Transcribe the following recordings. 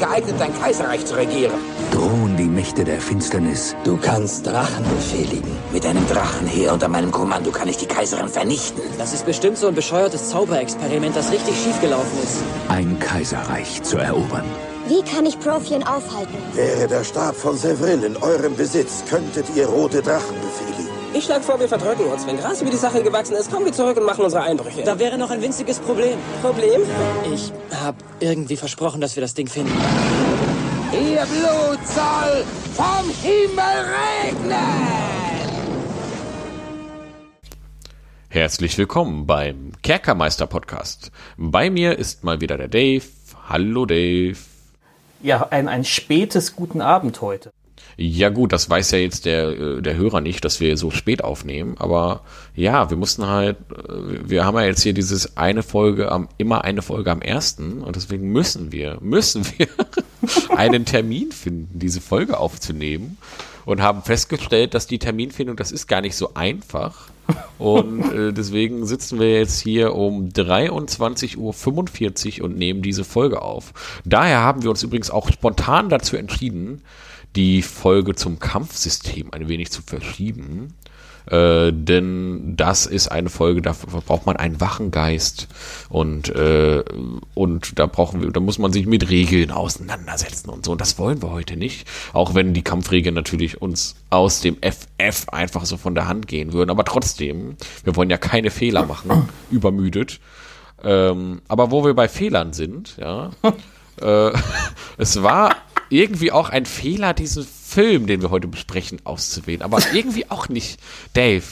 geeignet, ein Kaiserreich zu regieren. Drohen die Mächte der Finsternis. Du kannst Drachen befehligen. Mit einem Drachenheer unter meinem Kommando kann ich die Kaiserin vernichten. Das ist bestimmt so ein bescheuertes Zauberexperiment, das richtig schiefgelaufen ist. Ein Kaiserreich zu erobern. Wie kann ich Profion aufhalten? Wäre der Stab von Sevril in eurem Besitz, könntet ihr rote Drachen befehligen. Ich schlage vor, wir verdrücken uns. Wenn Gras über die Sache gewachsen ist, kommen wir zurück und machen unsere Einbrüche. Da wäre noch ein winziges Problem. Problem? Ich habe irgendwie versprochen, dass wir das Ding finden. Ihr Blut soll vom Himmel regnen! Herzlich willkommen beim Kerkermeister Podcast. Bei mir ist mal wieder der Dave. Hallo Dave. Ja, ein, ein spätes Guten Abend heute. Ja gut, das weiß ja jetzt der, äh, der Hörer nicht, dass wir so spät aufnehmen, aber ja, wir mussten halt, äh, wir haben ja jetzt hier dieses eine Folge am, immer eine Folge am ersten und deswegen müssen wir, müssen wir einen Termin finden, diese Folge aufzunehmen und haben festgestellt, dass die Terminfindung, das ist gar nicht so einfach. Und äh, deswegen sitzen wir jetzt hier um 23.45 Uhr und nehmen diese Folge auf. Daher haben wir uns übrigens auch spontan dazu entschieden, die Folge zum Kampfsystem ein wenig zu verschieben. Äh, denn das ist eine Folge, da braucht man einen wachen Geist und äh, und da brauchen wir, da muss man sich mit Regeln auseinandersetzen und so. Und das wollen wir heute nicht, auch wenn die Kampfregeln natürlich uns aus dem FF einfach so von der Hand gehen würden. Aber trotzdem, wir wollen ja keine Fehler machen, übermüdet. Ähm, aber wo wir bei Fehlern sind, ja, äh, es war irgendwie auch ein Fehler, diesen Film, den wir heute besprechen, auszuwählen. Aber irgendwie auch nicht. Dave,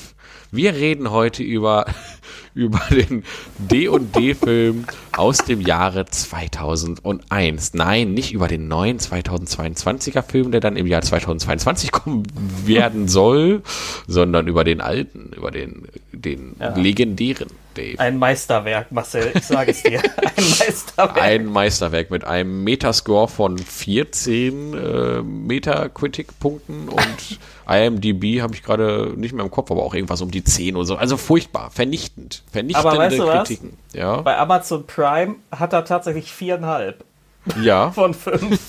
wir reden heute über, über den D&D-Film aus dem Jahre 2001. Nein, nicht über den neuen 2022er Film, der dann im Jahr 2022 kommen werden soll, sondern über den alten, über den, den ja. legendären Dave. Ein Meisterwerk, Marcel, ich sage es dir. Ein Meisterwerk. Ein Meisterwerk mit einem Metascore von 14 äh, Metacritic-Punkten und IMDb habe ich gerade nicht mehr im Kopf, aber auch irgendwas um die 10 oder so. Also furchtbar, vernichtend, vernichtende aber weißt du Kritiken. Was? Ja. Bei Amazon Prime hat er tatsächlich viereinhalb. Ja. Von fünf.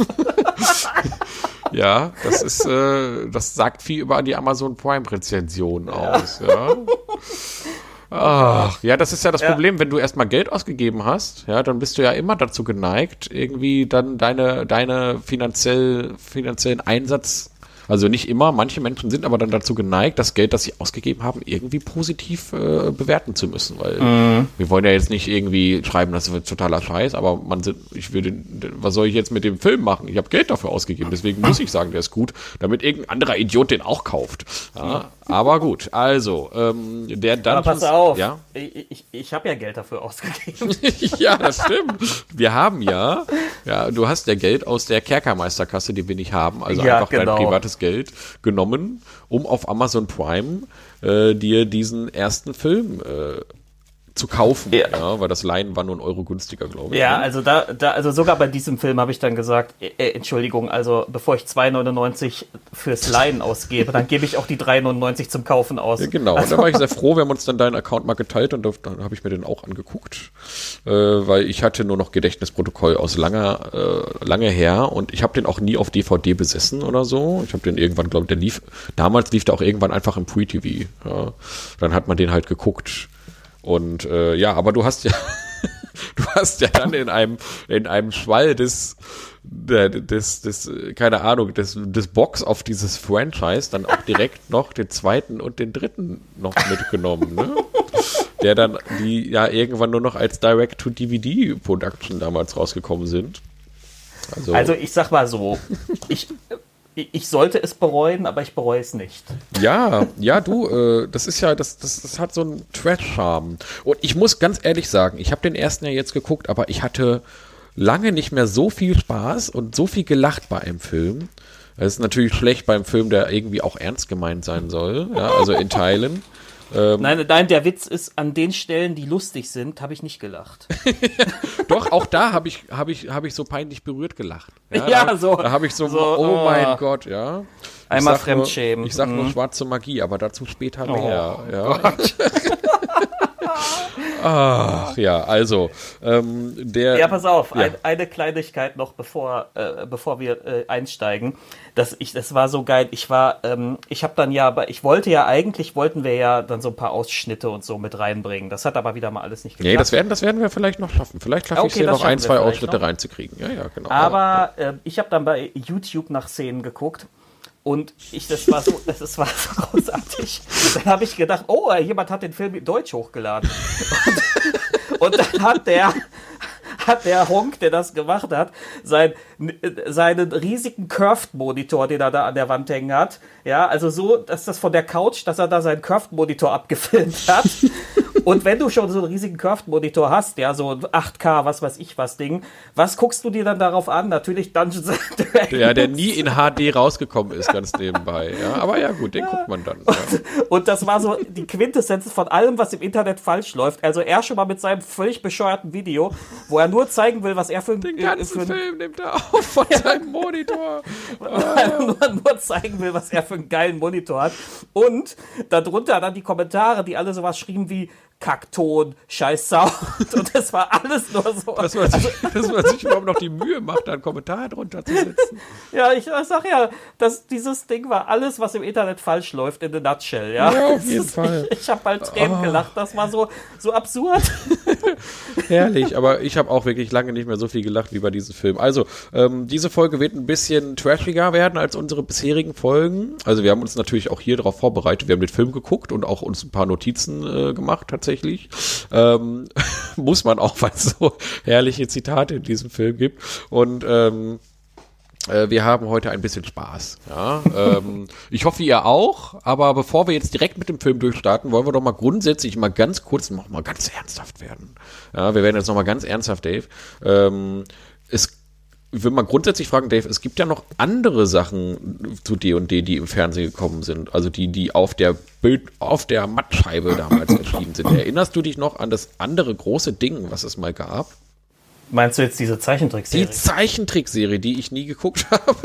ja, das ist, äh, das sagt viel über die Amazon Prime-Rezension ja. aus. Ja. Ach, ja, das ist ja das ja. Problem, wenn du erstmal Geld ausgegeben hast, ja, dann bist du ja immer dazu geneigt, irgendwie dann deine, deine finanziell, finanziellen Einsatz also nicht immer, manche Menschen sind aber dann dazu geneigt, das Geld, das sie ausgegeben haben, irgendwie positiv äh, bewerten zu müssen, weil mhm. wir wollen ja jetzt nicht irgendwie schreiben, das ist totaler Scheiß, aber man sind, ich würde, was soll ich jetzt mit dem Film machen? Ich habe Geld dafür ausgegeben, deswegen muss ich sagen, der ist gut, damit irgendein anderer Idiot den auch kauft. Ja, aber gut, also, ähm, der dann. Aber pass auf, ja? ich, ich, ich habe ja Geld dafür ausgegeben. ja, das stimmt. Wir haben ja, ja, du hast ja Geld aus der Kerkermeisterkasse, die wir nicht haben, also ja, einfach genau. dein privates Geld genommen, um auf Amazon Prime äh, dir diesen ersten Film äh, zu kaufen, ja. ja. weil das Leihen war nur ein Euro günstiger, glaube ich. Ja, ne? also da, da, also sogar bei diesem Film habe ich dann gesagt, äh, äh Entschuldigung, also bevor ich 2,99 fürs Leihen ausgebe, dann gebe ich auch die 3,99 zum Kaufen aus. Ja, genau, also. und da war ich sehr froh, wir haben uns dann deinen Account mal geteilt und dann habe ich mir den auch angeguckt, äh, weil ich hatte nur noch Gedächtnisprotokoll aus langer, äh, lange her und ich habe den auch nie auf DVD besessen oder so. Ich habe den irgendwann, glaube ich, der lief, damals lief der auch irgendwann einfach im Pre-TV. Ja. Dann hat man den halt geguckt. Und äh, ja, aber du hast ja, du hast ja dann in einem, in einem Schwall des, des, des, keine Ahnung, des, des Box auf dieses Franchise dann auch direkt noch den zweiten und den dritten noch mitgenommen, ne? Der dann, die ja irgendwann nur noch als Direct-to-DVD-Production damals rausgekommen sind. Also, also ich sag mal so, ich, ich sollte es bereuen, aber ich bereue es nicht. Ja, ja, du, äh, das ist ja, das, das, das hat so einen Trash-Charme. Und ich muss ganz ehrlich sagen, ich habe den ersten ja jetzt geguckt, aber ich hatte lange nicht mehr so viel Spaß und so viel gelacht bei einem Film. Das ist natürlich schlecht beim Film, der irgendwie auch ernst gemeint sein soll, ja, also in Teilen. Ähm, nein, nein, der Witz ist, an den Stellen, die lustig sind, habe ich nicht gelacht. Doch, auch da habe ich, hab ich, hab ich so peinlich berührt gelacht. Ja, ja da, so. Da habe ich so, so, oh, oh mein Gott, ja. Ich Einmal Fremdschämen. ich sag mhm. nur schwarze Magie, aber dazu später mehr. Oh, ja. Ach ja, also ähm, der. Ja, pass auf, Ja. ein, eine Kleinigkeit noch, bevor, äh, bevor wir äh, einsteigen. Das, ich, das war so geil. Ich war, ähm, ich habe dann ja, aber ich wollte ja eigentlich, wollten wir ja dann so ein paar Ausschnitte und so mit reinbringen. Das hat aber wieder mal alles nicht geklappt. Nee, das werden, das werden wir vielleicht noch schaffen. Vielleicht schaffe ich Okay, hier noch ein, zwei Ausschnitte noch. reinzukriegen. Ja, ja, genau. Aber äh, ich habe dann bei YouTube nach Szenen geguckt und ich, das war so, das war so großartig. Dann habe ich gedacht, oh, jemand hat den Film in Deutsch hochgeladen. Und, und dann hat der, hat der Honk, der das gemacht hat, sein, seinen riesigen Curved-Monitor, den er da an der Wand hängen hat, ja, also so, dass das von der Couch, dass er da seinen Curved-Monitor abgefilmt hat. Und wenn du schon so einen riesigen Curved-Monitor hast, ja, so ein 8K, was weiß ich was Ding, was guckst du dir dann darauf an? Natürlich Dungeons Dragons. ja, der nie in HD rausgekommen ist, ganz nebenbei. Ja, aber ja, gut, den guckt man dann. Ja. Und das war so die Quintessenz von allem, was im Internet falsch läuft. Also er schon mal mit seinem völlig bescheuerten Video, wo er nur zeigen will, was er für, ein- Den äh, ganzen für ein Film nimmt er auf von seinem Monitor. nur, nur zeigen will, was er für einen geilen Monitor hat. Und darunter dann die Kommentare, die alle sowas schrieben wie Kackton, scheiß Sound. Und das war alles nur so. Dass man, sich, dass man sich überhaupt noch die Mühe macht, da einen Kommentar drunter zu setzen. Ja, ich sag ja, dass dieses Ding war alles, was im Internet falsch läuft, in a nutshell. Ja, Ja, auf jeden ist- Fall. Ich, ich habe halt Tränen gelacht. Das war so, so absurd. Herrlich, aber ich habe auch wirklich lange nicht mehr so viel gelacht wie bei diesem Film. Also, ähm, diese Folge wird ein bisschen trashiger werden als unsere bisherigen Folgen. Also, wir haben uns natürlich auch hier darauf vorbereitet. Wir haben den Film geguckt und auch uns ein paar Notizen äh, gemacht, tatsächlich. Ähm, muss man auch, weil es so herrliche Zitate in diesem Film gibt. Und ähm, äh, wir haben heute ein bisschen Spaß. Ja? ähm, ich hoffe, ihr auch. Aber bevor wir jetzt direkt mit dem Film durchstarten, wollen wir doch mal grundsätzlich mal ganz kurz noch mal ganz ernsthaft werden. Ja, wir werden jetzt noch mal ganz ernsthaft, Dave. Ähm, ich will mal grundsätzlich fragen, Dave, es gibt ja noch andere Sachen zu D&D, die im Fernsehen gekommen sind, also die, die auf der Bild, auf der Mattscheibe damals erschienen sind. Erinnerst du dich noch an das andere große Ding, was es mal gab? Meinst du jetzt diese Die Zeichentrickserie? Zeichentrickserie, die ich nie geguckt habe.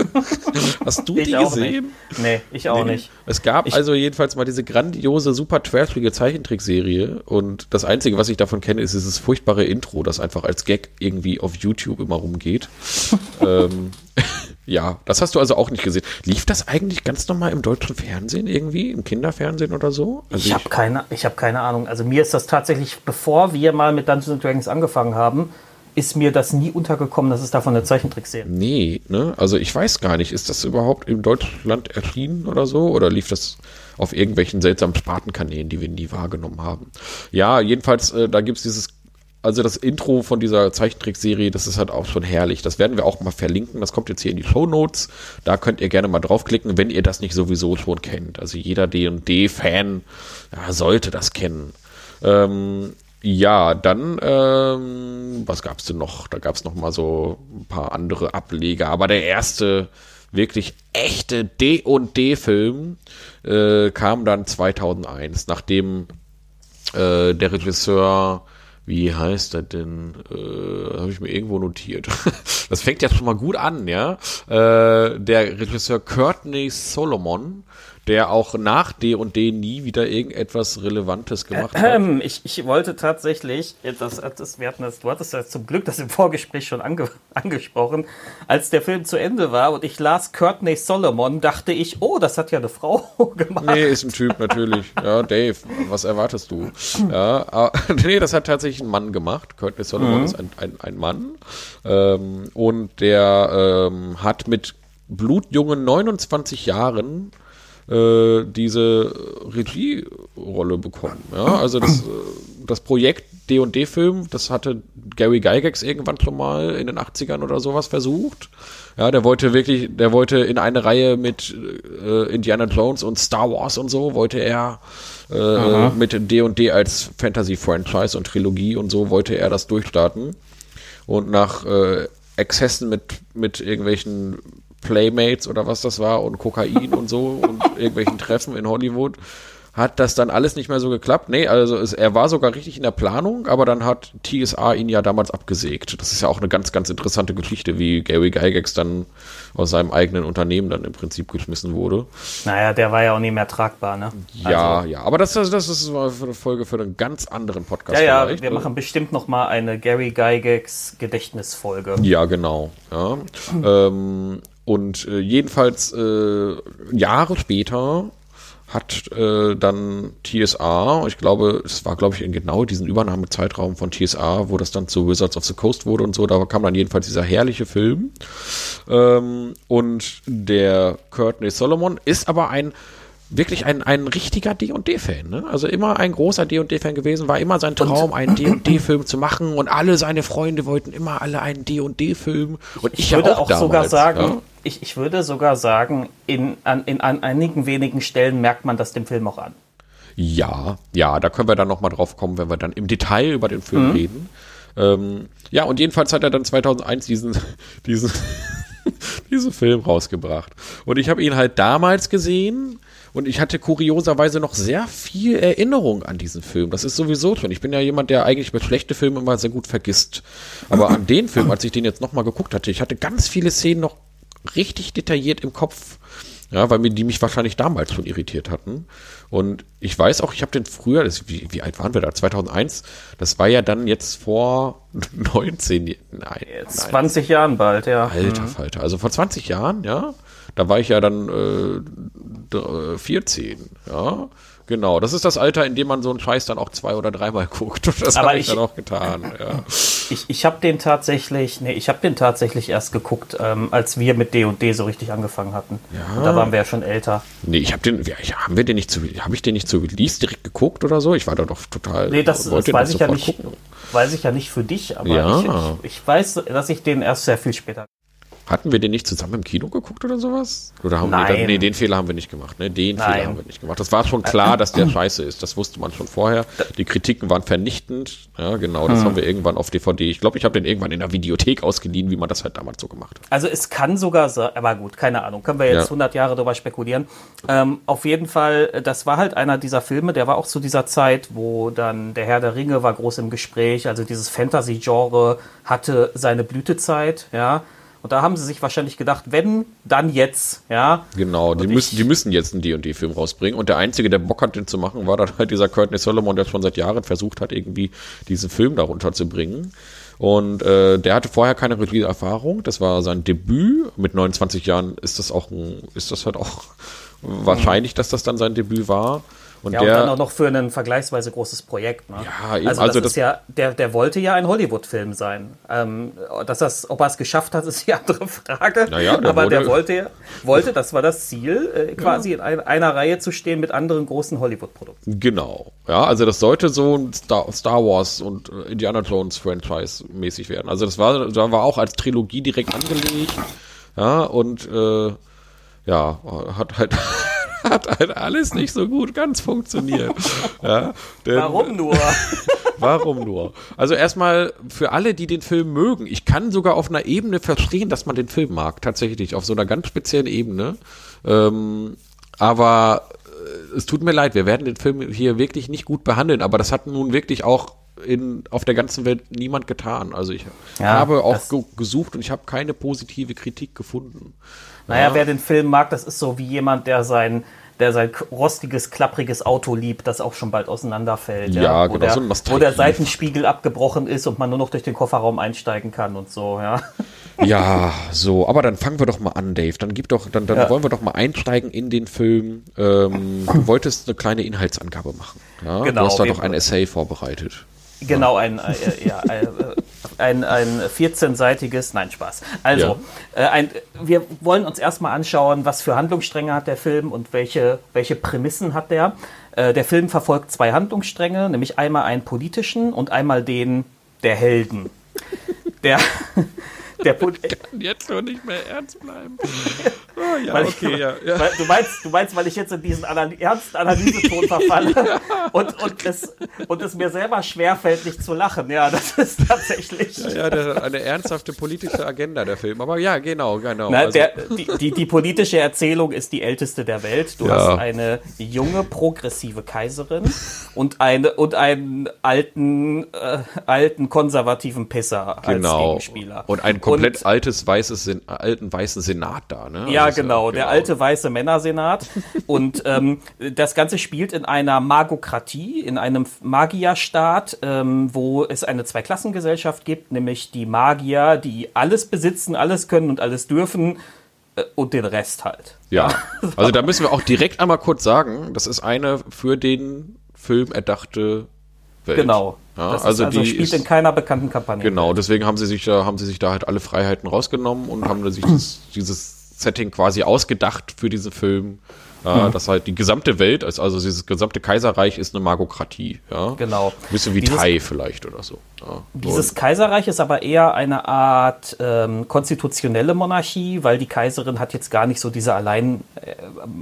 Hast du Ich die gesehen? Nicht. Nee, ich auch nicht. Es gab Ich- also jedenfalls mal diese grandiose, super trashige Zeichentrickserie und das Einzige, was ich davon kenne, ist dieses furchtbare Intro, das einfach als Gag irgendwie auf YouTube immer rumgeht. ähm, ja, das hast du also auch nicht gesehen. Lief das eigentlich ganz normal im deutschen Fernsehen irgendwie, im Kinderfernsehen oder so? Also Ich habe keine, ich hab keine Ahnung. Also mir ist das tatsächlich, bevor wir mal mit Dungeons Dragons angefangen haben, ist mir das nie untergekommen, dass es davon eine Zeichentrickserie Nee, ne? Also ich weiß gar nicht, ist das überhaupt in Deutschland erschienen oder so? Oder lief das auf irgendwelchen seltsamen Spartenkanälen, die wir nie wahrgenommen haben? Ja, jedenfalls, äh, da gibt's dieses, also das Intro von dieser Zeichentrickserie, das ist halt auch schon herrlich. Das werden wir auch mal verlinken. Das kommt jetzt hier in die Show Notes. Da könnt ihr gerne mal draufklicken, wenn ihr das nicht sowieso schon kennt. Also jeder D&D-Fan ja, sollte das kennen. Ähm, ja, dann, ähm, was gab's denn noch? Da gab's noch mal so ein paar andere Ableger. Aber der erste wirklich echte D&D-Film äh, kam dann 2001, nachdem äh, der Regisseur, wie heißt er denn? Äh, Habe ich mir irgendwo notiert. Das fängt ja schon mal gut an, ja. Äh, der Regisseur Courtney Solomon, der auch nach D&D nie wieder irgendetwas Relevantes gemacht hat. Ähm, ich, ich wollte tatsächlich, das, das, wir hatten das, du hattest ja zum Glück das im Vorgespräch schon ange, angesprochen, als der Film zu Ende war und ich las Courtney Solomon, dachte ich, oh, das hat ja eine Frau gemacht. Nee, ist ein Typ natürlich. Ja, Dave, was erwartest du? Ja, ah, nee, das hat tatsächlich ein Mann gemacht. Courtney Solomon ist ein, ein, ein Mann. Ähm, und der ähm, hat mit blutjungen 29 Jahren äh, diese Regierolle bekommen. Ja, also das, äh, das Projekt D&D-Film, das hatte Gary Gygax irgendwann schon mal in den 80ern oder sowas versucht. Ja, der wollte wirklich, der wollte in eine Reihe mit äh, Indiana Jones und Star Wars und so, wollte er äh, mit D&D als Fantasy-Franchise und Trilogie und so, wollte er das durchstarten. Und nach äh, Exzessen mit, mit irgendwelchen Playmates oder was das war und Kokain und so und irgendwelchen Treffen in Hollywood hat das dann alles nicht mehr so geklappt. Nee, also es, er war sogar richtig in der Planung, aber dann hat TSA ihn ja damals abgesägt. Das ist ja auch eine ganz, ganz interessante Geschichte, wie Gary Gygax dann aus seinem eigenen Unternehmen dann im Prinzip geschmissen wurde. Naja, der war ja auch nicht mehr tragbar, ne? Ja, Also, ja, aber das, das, das ist mal eine Folge für einen ganz anderen Podcast. ja, ja, vielleicht. wir machen bestimmt noch mal eine Gary Gygax Gedächtnisfolge. Ja, genau. Ja. Ähm, und äh, jedenfalls äh, Jahre später hat äh, dann TSA, ich glaube, es war, glaube ich, in genau diesen Übernahmezeitraum von TSA, wo das dann zu Wizards of the Coast wurde und so, da kam dann jedenfalls dieser herrliche Film. Ähm, und der Courtney Solomon ist aber ein wirklich ein, ein richtiger D&D-Fan, ne? Also immer ein großer D&D-Fan gewesen, war immer sein Traum, einen D&D-Film zu machen und alle seine Freunde wollten immer alle einen D&D-Film und ich, Ich ja würde auch, auch, damals, sogar sagen, ja? ich, ich würde sogar sagen, in, an, in an einigen wenigen Stellen merkt man das dem Film auch an. Ja, ja, da können wir dann nochmal drauf kommen, wenn wir dann im Detail über den Film reden. Ähm, ja, und jedenfalls hat er dann 2001 diesen, diesen, diesen Film rausgebracht. Und ich habe ihn halt damals gesehen und ich hatte kurioserweise noch sehr viel Erinnerung an diesen Film. Das ist sowieso schon. Ich bin ja jemand, der eigentlich bei schlechte Filme immer sehr gut vergisst. Aber an den Film, als ich den jetzt nochmal geguckt hatte, ich hatte ganz viele Szenen noch richtig detailliert im Kopf. Ja, weil mir die mich wahrscheinlich damals schon irritiert hatten. Und ich weiß auch, ich habe den früher, das, wie, wie alt waren wir da? 2001. Das war ja dann jetzt vor 19, nein, nein 20 Jahren bald, ja. Alter Falter. Also vor 20 Jahren, ja. Da war ich ja dann äh, d- äh, 14, ja. Genau, das ist das Alter, in dem man so einen Scheiß dann auch zwei oder dreimal guckt. Und das habe ich, ich- dann auch getan. Ja. Ich, ich habe den tatsächlich, nee, ich habe den tatsächlich erst geguckt, ähm, als wir mit D&D so richtig angefangen hatten. Ja. Und da waren wir ja schon älter. Nee, ich habe den, ja, ich- haben wir den nicht zu, habe ich den nicht zu Release direkt geguckt oder so? Ich war da doch total. Nee, das, das weiß ich ja nicht. Weiß ich ja nicht für dich, aber Ja. ich, ich, ich weiß, dass ich den erst sehr viel später. Hatten wir den nicht zusammen im Kino geguckt oder sowas? Oder haben Nein. wir dann, nee, den Fehler haben wir nicht gemacht, ne? Den Nein. Fehler haben wir nicht gemacht. Das war schon klar, dass der scheiße ist. Das wusste man schon vorher. Die Kritiken waren vernichtend. Ja, genau. Hm. Das haben wir irgendwann auf DVD. Ich glaube, ich habe den irgendwann in der Videothek ausgeliehen, wie man das halt damals so gemacht hat. Also es kann sogar sein, aber gut, keine Ahnung, können wir jetzt Ja. 100 Jahre darüber spekulieren. Ähm, auf jeden Fall, das war halt einer dieser Filme, der war auch zu dieser Zeit, wo dann der Herr der Ringe war groß im Gespräch, also dieses Fantasy-Genre hatte seine Blütezeit, ja. Und da haben sie sich wahrscheinlich gedacht, wenn, dann jetzt, ja. Genau, die müssen, die müssen jetzt einen D&D-Film rausbringen. Und der Einzige, der Bock hat, den zu machen, war dann halt dieser Courtney Solomon, der schon seit Jahren versucht hat, irgendwie diesen Film darunter zu bringen. Und äh, der hatte vorher keine Regie-Erfahrung. Das war sein Debüt. Mit 29 Jahren ist das auch ein, ist das halt auch wahrscheinlich, dass das dann sein Debüt war. Und Ja, und der, dann auch noch für ein vergleichsweise großes Projekt. Ne? Ja, eben, also, also das, das- ist ja, der, der wollte ja ein Hollywood-Film sein. Ähm, dass das, ob er es geschafft hat, ist die andere Frage. Naja, der Aber der wurde- wollte, wollte, das war das Ziel, äh, quasi in ein, einer Reihe zu stehen mit anderen großen Hollywood-Produkten. Genau. Ja, also das sollte so ein Star, Star Wars und äh, Indiana Jones Franchise mäßig werden. Also das war, da war auch als Trilogie direkt angelegt. Ja, und äh, ja, hat halt hat halt alles nicht so gut ganz funktioniert. ja, denn, Warum nur? Warum nur? Also erstmal für alle, die den Film mögen, ich kann sogar auf einer Ebene verstehen, dass man den Film mag, tatsächlich, auf so einer ganz speziellen Ebene. Ähm, aber äh, es tut mir leid, wir werden den Film hier wirklich nicht gut behandeln, aber das hat nun wirklich auch in, auf der ganzen Welt niemand getan. Also ich Ja, habe auch gesucht und ich habe keine positive Kritik gefunden. Naja, wer den Film mag, das ist so wie jemand, der sein, der sein rostiges, klappriges Auto liebt, das auch schon bald auseinanderfällt. Ja, wo genau, Der, so ein wo der Seitenspiegel abgebrochen ist und man nur noch durch den Kofferraum einsteigen kann und so, ja. Ja, so, aber dann fangen wir doch mal an, Dave. Dann gib doch, dann, dann Ja. wollen wir doch mal einsteigen in den Film. Ähm, du wolltest eine kleine Inhaltsangabe machen. Ja? Genau, Du hast da doch ein Essay vorbereitet. Genau, ein, äh, ja, äh, ein, ein 14-seitiges, nein, Spaß. Also, äh, ein, wir wollen uns erstmal anschauen, was für Handlungsstränge hat der Film und welche, welche Prämissen hat der. Äh, der Film verfolgt zwei Handlungsstränge, nämlich einmal einen politischen und einmal den der Helden. Der, der, Po- Jetzt doch nicht mehr ernst bleiben. ja, weil okay, ich, ja, ja. Weil, du, meinst, du meinst, weil ich jetzt in diesen Anal ernsten Analyseton verfalle und, und, es, und es mir selber schwerfällt, nicht zu lachen. Ja, das ist tatsächlich. Ja, ja der, eine ernsthafte politische Agenda, der Film. Aber ja, genau, genau. Na, also. der, die, die, die, politische Erzählung ist die älteste der Welt. Du ja. hast eine junge, progressive Kaiserin und, eine, und einen alten, äh, alten konservativen Pisser genau. als Gegenspieler. Und ein komplett und, altes, weißes, alten, weißen Senat da, ne? Ja, also, genau, der genau. alte weiße Männersenat. und ähm, das Ganze spielt in einer Magokratie, in einem Magierstaat, ähm, wo es eine Zweiklassengesellschaft gibt, nämlich die Magier, die alles besitzen, alles können und alles dürfen äh, und den Rest halt. Ja, also da müssen wir auch direkt einmal kurz sagen, das ist eine für den Film erdachte Welt. Genau. Ja, das also, also die spielt ist, in keiner bekannten Kampagne. Genau, deswegen haben sie sich da, haben sie sich da halt alle Freiheiten rausgenommen und haben sich das, dieses Setting quasi ausgedacht für diesen Film. Ja, mhm. Das halt die gesamte Welt, also dieses gesamte Kaiserreich ist eine Magokratie. Ja? Genau. Ein bisschen wie dieses, Thai vielleicht oder so. Ja, dieses Kaiserreich ist aber eher eine Art ähm, konstitutionelle Monarchie, weil die Kaiserin hat jetzt gar nicht so diese allein, äh,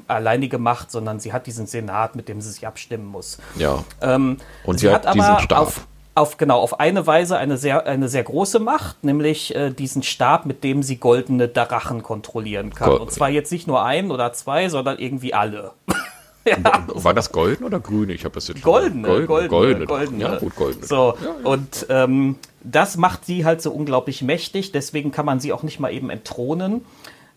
alleinige Macht, sondern sie hat diesen Senat, mit dem sie sich abstimmen muss. Ja. Ähm, Und sie, sie hat, hat diesen Stab. Auf, auf genau auf eine Weise eine sehr eine sehr große Macht, nämlich äh, diesen Stab, mit dem sie goldene Drachen kontrollieren kann. Gold. Und zwar jetzt nicht nur ein oder zwei, sondern irgendwie alle. ja. War das golden oder grün? Ich habe das jetzt goldene, goldene, goldene, goldene, goldene. Ja, gut, goldene. So ja, ja. und ähm, das macht sie halt so unglaublich mächtig. Deswegen kann man sie auch nicht mal eben entthronen.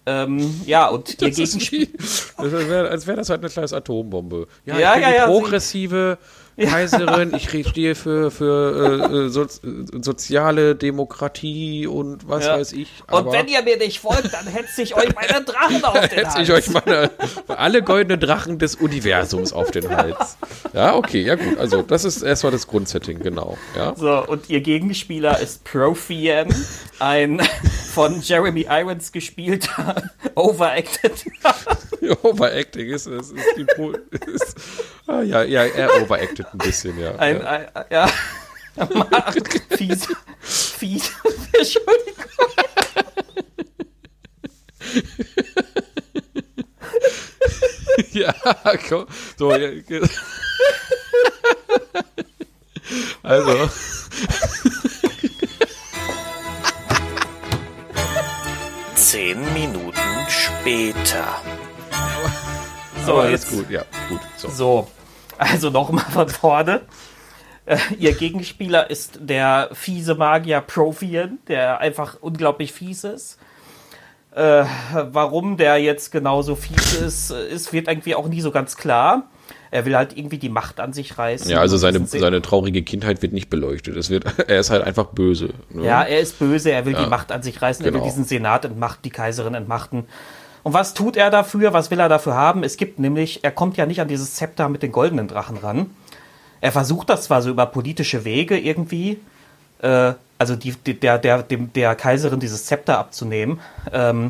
Ähm, ja, und ihr Gegenspiel. Wär, als wäre das halt eine kleine Atombombe. Ja, ja, ja, ja progressive Kaiserin, ich stehe für, für äh, äh so, soziale Demokratie und was ja. weiß ich. und wenn ihr mir nicht folgt, dann hetze ich euch meine Drachen auf den Hals. Hetze ich euch meine, alle goldenen Drachen des Universums auf den Hals. Ja, okay, ja gut. Also das ist erstmal das Grundsetting, genau. Ja. So, und ihr Gegenspieler ist Profian, ein von Jeremy Irons gespielter Overacted. Overacting ist, ist, ist die Pro ist, ah, ja, ja, er overacted ein bisschen, ja. Ein, ja. ein, ja. fies, fies, Entschuldigung. ja, komm. So, also. Zehn Minuten später. So, Aber jetzt gut, ja, gut. So, so also nochmal von vorne. Äh, ihr Gegenspieler ist der fiese Magier Profian, der einfach unglaublich fies ist. Äh, warum der jetzt genauso fies ist, ist, wird irgendwie auch nie so ganz klar. Er will halt irgendwie die Macht an sich reißen. Ja, also seine, seine traurige Kindheit wird nicht beleuchtet. Es wird, er ist halt einfach böse. Ne? Ja, er ist böse, er will ja. die Macht an sich reißen, genau. er will genau. diesen Senat entmachten, die Kaiserin entmachten. Und was tut er dafür? Was will er dafür haben? Es gibt nämlich, er kommt ja nicht an dieses Zepter mit den goldenen Drachen ran. Er versucht das zwar so über politische Wege irgendwie, äh, also die, die, der, der, dem, der Kaiserin dieses Zepter abzunehmen. Ähm,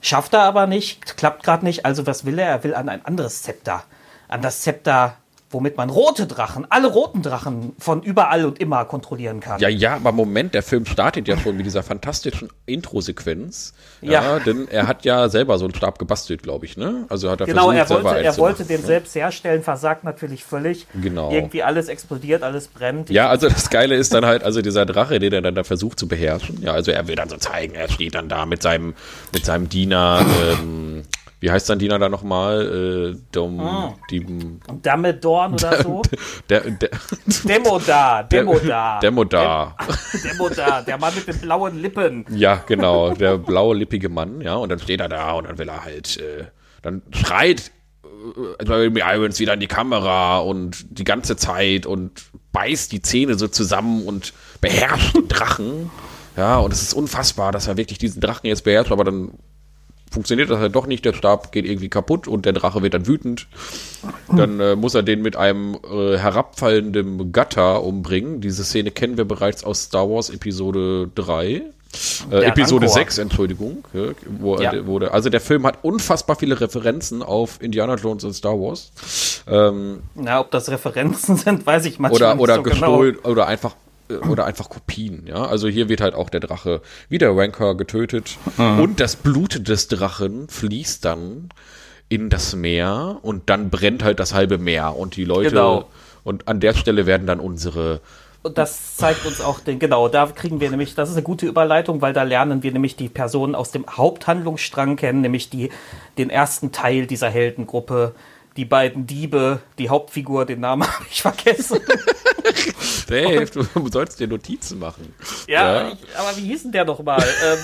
schafft er aber nicht, klappt gerade nicht. Also was will er? Er will an ein anderes Zepter an das Zepter, womit man rote Drachen, alle roten Drachen von überall und immer kontrollieren kann. Ja, ja, aber Moment, der Film startet ja schon mit dieser fantastischen Intro-Sequenz. Ja, ja, denn er hat ja selber so einen Stab gebastelt, glaube ich, ne? Also hat er genau, versucht, er wollte, er wollte den ne? selbst herstellen, versagt natürlich völlig. Genau. Irgendwie alles explodiert, alles brennt. Ja, also das Geile ist dann halt, also dieser Drache, den er dann da versucht zu beherrschen. Ja, also er will dann so zeigen, er steht dann da mit seinem, mit seinem Diener, ähm, wie heißt sein Diener da nochmal? Äh, Dom, ah. Dorn oder so? Der, der, Demodar, Demodar. Demodar. Demodar, der Mann mit den blauen Lippen. Ja, genau, der blaue lippige Mann, ja, und dann steht er da und dann will er halt, äh, dann schreit äh, Irons wieder in die Kamera und die ganze Zeit und beißt die Zähne so zusammen und beherrscht den Drachen. Ja, und es ist unfassbar, dass er wirklich diesen Drachen jetzt beherrscht, aber dann funktioniert das halt doch nicht, der Stab geht irgendwie kaputt und der Drache wird dann wütend. Dann äh, muss er den mit einem äh, herabfallenden Gatter umbringen. Diese Szene kennen wir bereits aus Star Wars Episode 3. Äh, Episode Angkor. 6, Entschuldigung. Ja, wo, ja. wo der, also der Film hat unfassbar viele Referenzen auf Indiana Jones und Star Wars. Ähm, Na, ob das Referenzen sind, weiß ich manchmal oder, oder nicht so genau. gestohlen, genau. Oder einfach oder einfach Kopien, ja. Also hier wird halt auch der Drache wie der Rancor getötet und das Blut des Drachen fließt dann in das Meer und dann brennt halt das halbe Meer und die Leute Genau. und an der Stelle werden dann unsere Und das zeigt uns auch den, genau, da kriegen wir nämlich, das ist eine gute Überleitung, weil da lernen wir nämlich die Personen aus dem Haupthandlungsstrang kennen, nämlich die, den ersten Teil dieser Heldengruppe, die beiden Diebe, die Hauptfigur, den Namen habe ich vergessen. Dave, du sollst dir Notizen machen. Ja, Ich, aber wie hieß denn der noch mal? ähm,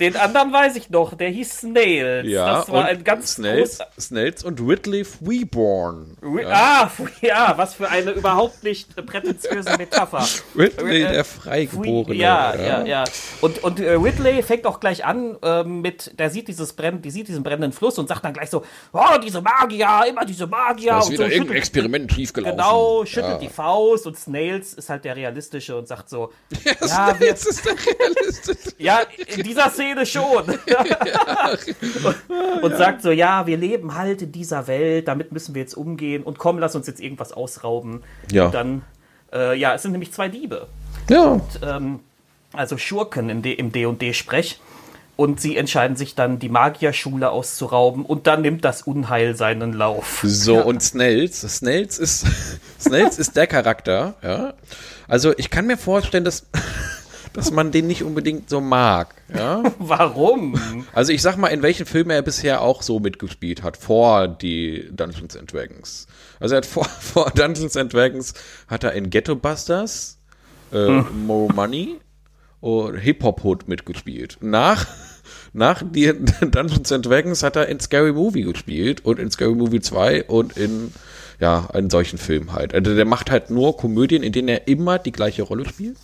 den anderen weiß ich noch, der hieß Snails. Ja, das war und ein ganz Snells, groß, Snells und Ridley Freeborn. Ah, f- ja, was für eine überhaupt nicht äh, prätentiöse Metapher. Ridley, Äh, der Freigeborene. Ja, ja, ja. Und, und äh, Ridley fängt auch gleich an ähm, mit, der sieht dieses Brenn, die sieht diesen brennenden Fluss und sagt dann gleich so, oh, diese Magier, immer diese Magier. Da ist und wieder so, irgendein schüttelt- Experiment schiefgelaufen. Genau, schüttelt ja. die Faust und Snails ist halt der Realistische und sagt so, Ja, Ja, wir- Snails ist der realistisch. ja, in dieser Szene schon. und sagt so, ja, wir leben halt in dieser Welt, damit müssen wir jetzt umgehen und komm, lass uns jetzt irgendwas ausrauben. Ja. Und dann, äh, ja, es sind nämlich zwei Diebe. Ja. ähm, also Schurken im D&D-Sprech. Und sie entscheiden sich dann, die Magierschule auszurauben. Und dann nimmt das Unheil seinen Lauf. So, und Snells, Snells ist, Snells ist der Charakter, ja. Also, ich kann mir vorstellen, dass, dass man den nicht unbedingt so mag, ja. Warum? Also, ich sag mal, in welchen Filmen er bisher auch so mitgespielt hat, vor die Dungeons and Dragons. Also, er hat vor, vor Dungeons and Dragons hat er in Ghetto Busters, äh, More Money und Hip Hop Hood mitgespielt. Nach, nach die Dungeons and Dragons hat er in Scary Movie gespielt und in Scary Movie 2 und in, ja, in solchen Filmen halt. Also der macht halt nur Komödien, in denen er immer die gleiche Rolle spielt.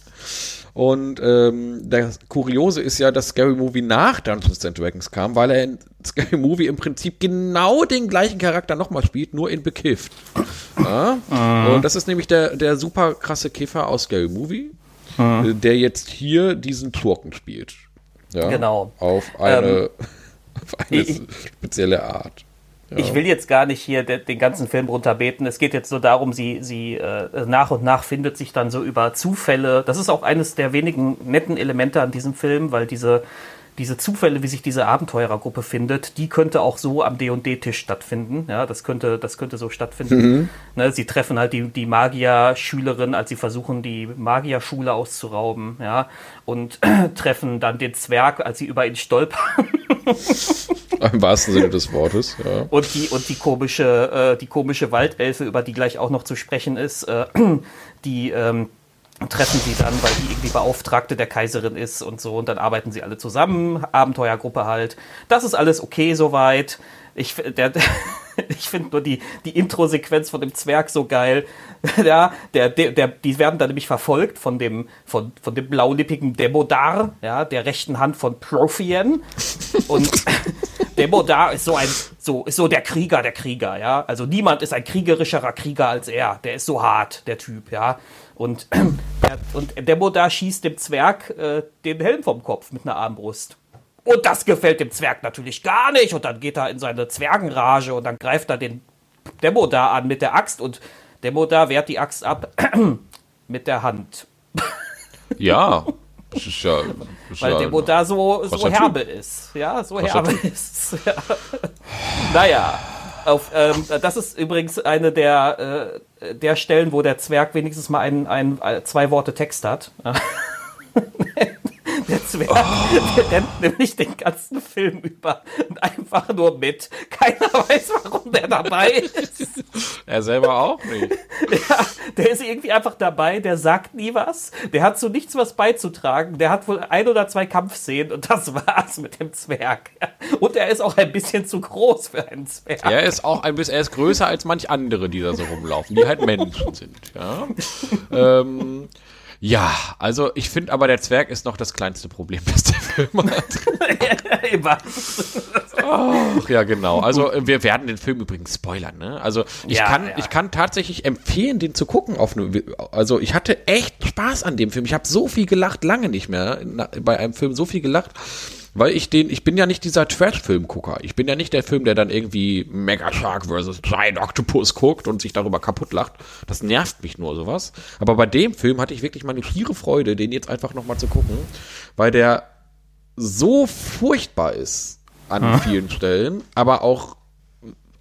Und ähm, das Kuriose ist ja, dass Scary Movie nach Dungeons and Dragons kam, weil er in Scary Movie im Prinzip genau den gleichen Charakter nochmal spielt, nur in bekifft. Ja? Und das ist nämlich der, der super krasse Kiffer aus Scary Movie, äh, der jetzt hier diesen Schurken spielt. Ja? Genau. Auf eine, auf eine spezielle Art. Ich will jetzt gar nicht hier de den ganzen Film runterbeten. Es geht jetzt nur darum, sie, sie äh, nach und nach findet sich dann so über Zufälle. Das ist auch eines der wenigen netten Elemente an diesem Film, weil diese, diese Zufälle, wie sich diese Abenteurergruppe findet, die könnte auch so am D&D-Tisch stattfinden. Ja, das könnte, das könnte so stattfinden. Ne, sie treffen halt die, die Magier-Schülerin, als sie versuchen, die Magierschule auszurauben. Ja, und treffen dann den Zwerg, als sie über ihn stolpern. Im wahrsten Sinne des Wortes. Ja. Und die, und die komische, äh, die komische Waldelfe, über die gleich auch noch zu sprechen ist, äh, die ähm, treffen sie dann, weil die irgendwie Beauftragte der Kaiserin ist und so. Und dann arbeiten sie alle zusammen, Abenteuergruppe halt. Das ist alles okay soweit. Ich, ich finde nur die, die Intro-Sequenz von dem Zwerg so geil. Ja, der, der, der, die werden dann nämlich verfolgt von dem, von, von dem blaulippigen Demodar, ja, der rechten Hand von Prophien. Und Demodar ist so ein, so, ist so der Krieger der Krieger, ja. Also niemand ist ein kriegerischerer Krieger als er. Der ist so hart, der Typ, ja. Und, der, und Demodar schießt dem Zwerg äh, den Helm vom Kopf mit einer Armbrust. Und das gefällt dem Zwerg natürlich gar nicht. Und dann geht er in seine Zwergenrage und dann greift er den Demodar an mit der Axt und Demodar wehrt die Axt ab mit der Hand. ja. Das ist ja. Das Weil ja Demodar so, so herbe ist. Ja, so herbe ist. Ja. naja. Auf, ähm, das ist übrigens eine der, äh, der Stellen, wo der Zwerg wenigstens mal ein, ein, äh, zwei Worte Text hat. Der Zwerg der rennt nämlich den ganzen Film über einfach nur mit. Keiner weiß, warum der dabei ist. Er selber auch nicht. Ja, der ist irgendwie einfach dabei, der sagt nie was, der hat zu nichts was beizutragen, der hat wohl ein oder zwei Kampfszenen und das war's mit dem Zwerg. Und er ist auch ein bisschen zu groß für einen Zwerg. Er ist auch ein bisschen, er ist größer als manch andere, die da so rumlaufen, die halt Menschen sind. Ja, ähm, ja also ich finde aber, der Zwerg ist noch das kleinste Problem, das der Film hat. Ach ja, genau. Also äh, wir werden den Film übrigens spoilern. Ne? Also ich Ja, kann, ja. ich kann tatsächlich empfehlen, den zu gucken. Auf eine, also ich hatte echt Spaß an dem Film. Ich habe so viel gelacht, lange nicht mehr na, bei einem Film so viel gelacht. Weil ich den, ich bin ja nicht dieser Trash-Film-Gucker. Ich bin ja nicht der Film, der dann irgendwie Mega Shark vs. Giant Octopus guckt und sich darüber kaputt lacht. Das nervt mich nur sowas. Aber bei dem Film hatte ich wirklich meine schiere Freude, den jetzt einfach nochmal zu gucken, weil der so furchtbar ist an vielen Stellen, aber auch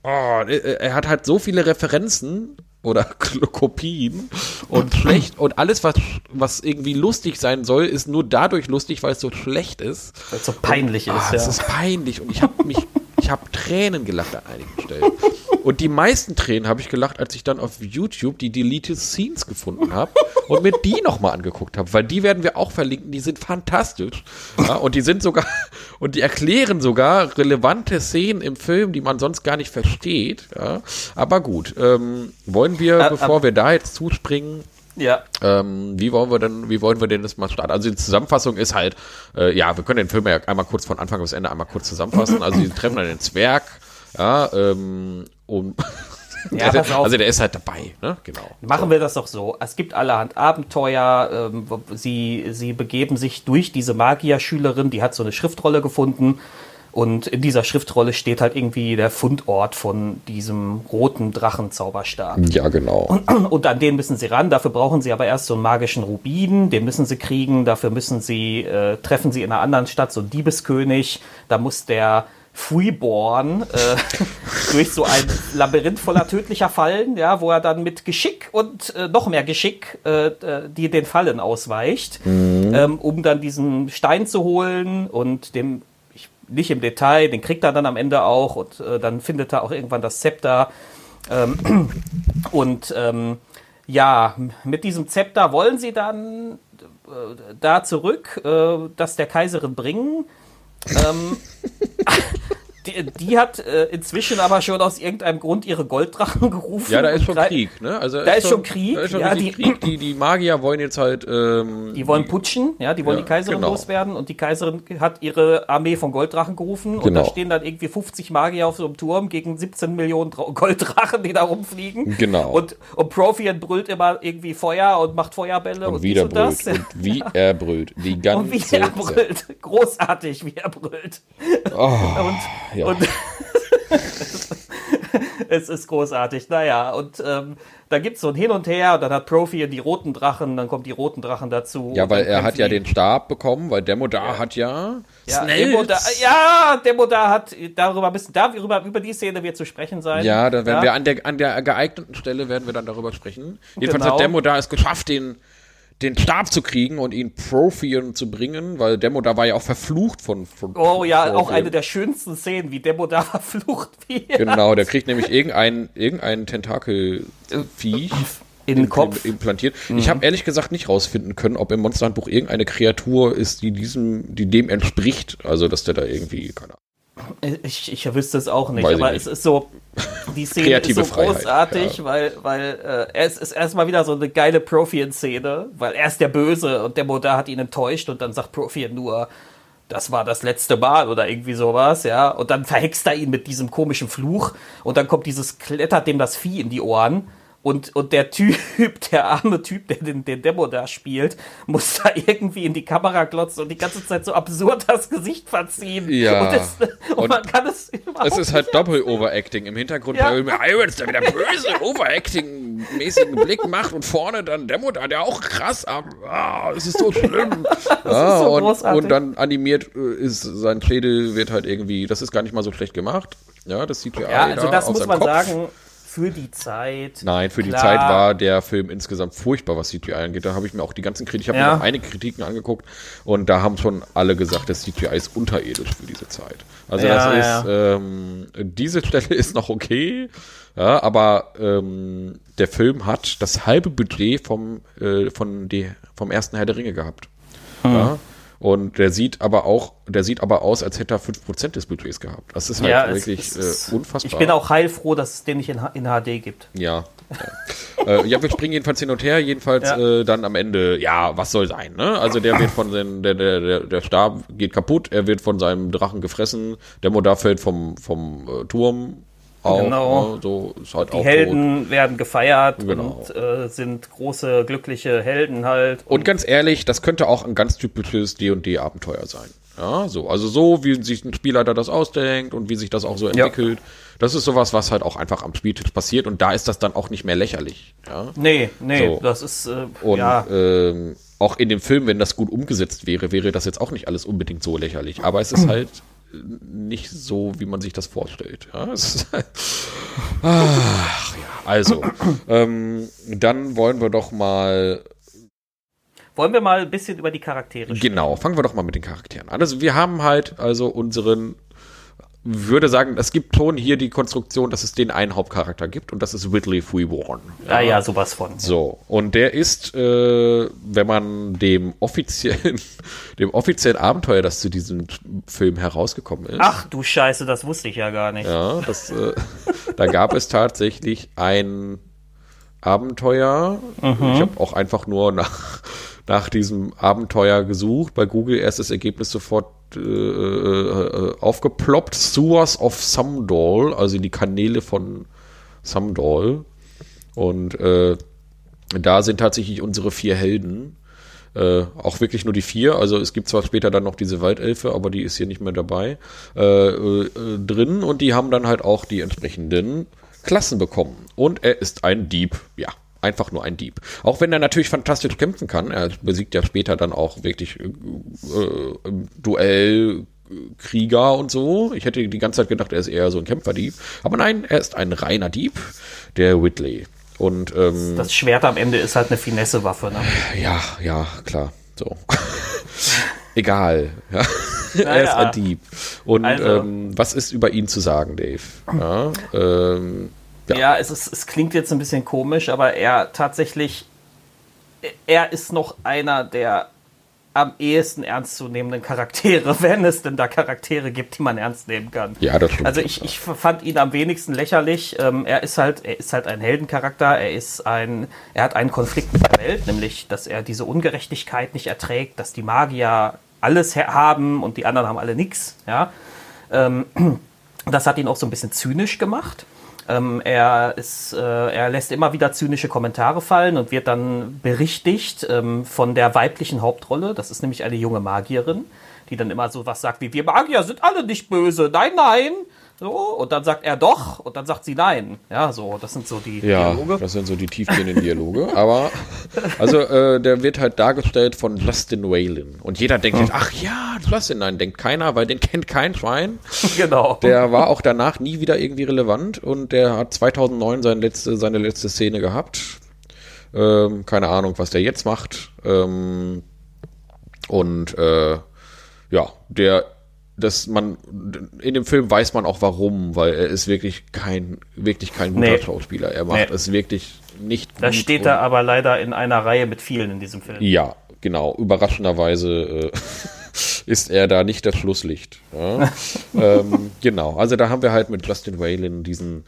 oh, er hat halt so viele Referenzen oder Kopien und schlecht. Und alles was was irgendwie lustig sein soll ist nur dadurch lustig weil es so schlecht ist. Weil es so peinlich ist, ah, ja. es ist peinlich. Und ich habe mich ich habe Tränen gelacht an einigen Stellen und die meisten Tränen habe ich gelacht als ich dann auf YouTube die deleted Scenes gefunden habe und mir die noch mal angeguckt habe weil die werden wir auch verlinken die sind fantastisch ja, und die sind sogar und die erklären sogar relevante Szenen im Film die man sonst gar nicht versteht ja. aber gut ähm, wollen wir Äh, bevor ab- wir da jetzt zuspringen ja. ähm, wie wollen wir denn, wie wollen wir denn das mal starten? Also die Zusammenfassung ist halt, äh, ja, wir können den Film ja einmal kurz von Anfang bis Ende einmal kurz zusammenfassen. Also die treffen dann den Zwerg, ja, ähm, und Ja, auf. also der ist halt dabei, ne? Genau. Machen wir das doch so. Es gibt allerhand Abenteuer. Ähm, sie, sie begeben sich durch diese Magierschülerin, die hat so eine Schriftrolle gefunden. Und in dieser Schriftrolle steht halt irgendwie der Fundort von diesem roten Drachenzauberstab. Ja, genau. Und an den müssen sie ran. Dafür brauchen sie aber erst so einen magischen Rubin. Den müssen sie kriegen. Dafür müssen sie, äh, treffen sie in einer anderen Stadt so einen Diebeskönig. Da muss der Freeborn äh, durch so ein Labyrinth voller tödlicher Fallen, ja, wo er dann mit Geschick und äh, noch mehr Geschick äh, äh, die den Fallen ausweicht, ähm, um dann diesen Stein zu holen und dem ich, nicht im Detail, den kriegt er dann am Ende auch und äh, dann findet er auch irgendwann das Zepter. Ähm, und ähm, ja, mit diesem Zepter wollen sie dann äh, da zurück, äh, das der Kaiserin bringen. Ähm, die, die hat äh, inzwischen aber schon aus irgendeinem Grund ihre Golddrachen gerufen. Ja, da ist und schon Krieg, ne? Also Da ist schon Krieg, Da ist schon ja, die- Krieg. Die, die Magier wollen jetzt halt, ähm, Die wollen putschen, ja, die wollen Ja, die Kaiserin genau. loswerden und die Kaiserin hat ihre Armee von Golddrachen gerufen und Genau. da stehen dann irgendwie 50 Magier auf so einem Turm gegen 17 Millionen Dra Golddrachen, die da rumfliegen. Genau. Und, und Profian brüllt immer irgendwie Feuer und macht Feuerbälle und, und wieder und das. brüllt. Und wie er brüllt. Die ganze Und wie er brüllt. Großartig, wie er brüllt. und, ja. und es ist großartig. Naja, und ähm, da gibt es so ein Hin und Her und dann hat Profi die roten Drachen, dann kommen die roten Drachen dazu. Ja, weil er hat ja den Stab bekommen, weil Demodar hat ja, Ja. Demodar, ja, Demodar hat, darüber müssen, darüber, über die Szene wird zu sprechen sein. Ja, da werden Ja. wir an der, an der geeigneten Stelle werden wir dann darüber sprechen. Jedenfalls Genau. hat Demo da es geschafft, den, den Stab zu kriegen und ihn Profion zu bringen, weil Demo da war ja auch verflucht von, von Oh ja, auch Profion. eine der schönsten Szenen, wie Demodar verflucht wird. Genau, der kriegt nämlich irgendein, irgendein Tentakelviech In den Kopf. implantiert. Ich habe ehrlich gesagt nicht rausfinden können, ob im Monsterhandbuch irgendeine Kreatur ist, die diesem, die dem entspricht. Also, dass der da irgendwie, keine Ahnung. Ich, ich wüsste es auch nicht, Weiß aber nicht. es ist so, die Szene Kreative ist so Freiheit, großartig, ja. weil, weil äh, es ist erstmal wieder so eine geile Profian-Szene, weil er ist der Böse und der Modar hat ihn enttäuscht und dann sagt Profian nur, das war das letzte Mal oder irgendwie sowas, ja. Und dann verhext er ihn mit diesem komischen Fluch und dann kommt dieses, klettert dem das Vieh in die Ohren. Und, und der Typ, der arme Typ, der den, den Demo da spielt, muss da irgendwie in die Kamera glotzen und die ganze Zeit so absurd das Gesicht verziehen. Ja. Und, das, und, Und man kann es überhaupt Es ist halt Doppel-Overacting. Im Hintergrund, Ja. weil Irons da wieder böse Overacting-mäßigen Blick macht und vorne dann Demo da, der auch krass ab. Ah, es ist so schlimm. ja, so und, großartig. und dann animiert äh, ist sein Schädel wird halt irgendwie, das ist gar nicht mal so schlecht gemacht. Ja, das CGI Ja, also da das muss man Kopf. sagen, für die Zeit. Nein, für die Klar. Zeit war der Film insgesamt furchtbar, was CGI angeht. Da habe ich mir auch die ganzen Kritiken, ich habe Ja. mir noch einige Kritiken angeguckt und da haben schon alle gesagt, das CGI ist unterirdisch für diese Zeit. Also Ja, das ja. ist, ähm, diese Stelle ist noch okay, ja, aber ähm, der Film hat das halbe Budget vom, äh, von die, vom ersten Herr der Ringe gehabt. Hm. Ja. Und der sieht aber auch, der sieht aber aus, als hätte er 5% des Budgets gehabt. Das ist halt Ja, es- wirklich es ist- äh, unfassbar. Ich bin auch heilfroh, dass es den nicht in, in HD gibt. Ja. Ja. äh, ja, wir springen jedenfalls hin und her. Jedenfalls Ja. äh, dann am Ende, ja, was soll sein, ne? Also der wird von den, der, der, der, der Stab geht kaputt, er wird von seinem Drachen gefressen, der Modar fällt vom, vom äh, Turm auf. Genau. Ne? So ist halt Die auch Helden werden gefeiert Genau. und äh, sind große, glückliche Helden halt. tot. Und ganz ehrlich, das könnte auch ein ganz typisches D&D-Abenteuer sein. Ja, so. Also so, wie sich ein Spielleiter das ausdenkt und wie sich das auch so entwickelt. Das ist sowas, was halt auch einfach am Spieltisch passiert und da ist das dann auch nicht mehr lächerlich. Ja. Nee, nee, So. das ist, äh, Und ja, ähm, auch in dem Film, wenn das gut umgesetzt wäre, wäre das jetzt auch nicht alles unbedingt so lächerlich. Aber es ist halt nicht so, wie man sich das vorstellt. Ja, es ist halt, ach ja, also, ähm, dann wollen wir doch mal wollen wir mal ein bisschen über die Charaktere sprechen? Genau, fangen wir doch mal mit den Charakteren an. Also wir haben halt also unseren, würde sagen, es gibt schon hier die Konstruktion, dass es den einen Hauptcharakter gibt und das ist Whitley Freeborn. Ah ja, sowas von. So, und der ist, äh, wenn man dem offiziellen, dem offiziellen Abenteuer, das zu diesem Film herausgekommen ist, Ach du Scheiße, das wusste ich ja gar nicht. ja, das, äh, da gab es tatsächlich ein Abenteuer. Ich habe auch einfach nur nach, nach diesem Abenteuer gesucht. Bei Google erstes Ergebnis sofort äh, äh, aufgeploppt. Sewers of Samdol, also die Kanäle von Samdol. Und äh, da sind tatsächlich unsere vier Helden. Äh, auch wirklich nur die vier. Also es gibt zwar später dann noch diese Waldelfe, aber die ist hier nicht mehr dabei äh, äh, drin und die haben dann halt auch die entsprechenden Klassen bekommen. Und er ist ein Dieb, ja. Einfach nur ein Dieb. Auch wenn er natürlich fantastisch kämpfen kann. Er besiegt ja später dann auch wirklich äh, Duell äh, Krieger und so. Ich hätte die ganze Zeit gedacht, er ist eher so ein Kämpferdieb. Aber nein, er ist ein reiner Dieb, der Whitley. Und ähm, Das Schwert am Ende ist halt eine Finesse-Waffe. Ne? ja, ja, klar. So. Egal. Ja. er ist ein Dieb. Und Also- ähm, was ist über ihn zu sagen, Dave? Ja, ähm, Ja. Ja, es, ist, es klingt jetzt ein bisschen komisch, aber er tatsächlich, er ist noch einer der am ehesten ernstzunehmenden Charaktere, wenn es denn da Charaktere gibt, die man ernst nehmen kann. Ja, das stimmt. Also ich, ich fand ihn am wenigsten lächerlich. Ähm, er ist halt, er ist halt ein Heldencharakter. Er ist ein, er hat einen Konflikt mit der Welt, nämlich, dass er diese Ungerechtigkeit nicht erträgt, dass die Magier alles haben und die anderen haben alle nichts. Ja, ähm, das hat ihn auch so ein bisschen zynisch gemacht. Ähm, er, ist, äh, er lässt immer wieder zynische Kommentare fallen und wird dann berichtigt ähm, von der weiblichen Hauptrolle. Das ist nämlich eine junge Magierin, die dann immer so was sagt wie, wir Magier sind alle nicht böse, nein, nein. So, und dann sagt er doch und dann sagt sie nein. Ja, so, das sind so die Ja, Dialoge. das sind so die tiefgehenden Dialoge. Aber, also, äh, der wird halt dargestellt von Justin Whalen. Und jeder denkt jetzt, ach ja, Justin, nein, denkt keiner, weil den kennt kein Schwein. Genau. Der war auch danach nie wieder irgendwie relevant und der hat 2009 seine letzte, seine letzte Szene gehabt. Ähm, keine Ahnung, was der jetzt macht. Ähm, und äh, ja, der, dass man in dem Film weiß man auch warum, weil er ist wirklich kein, wirklich kein guter Nee. Schauspieler. Er macht Nee. es wirklich nicht da steht er aber leider in einer Reihe mit vielen in diesem Film. ja, genau. Überraschenderweise äh, ist er da nicht das Schlusslicht. Ja? ähm, genau. Also da haben wir halt mit Justin Whalen diesen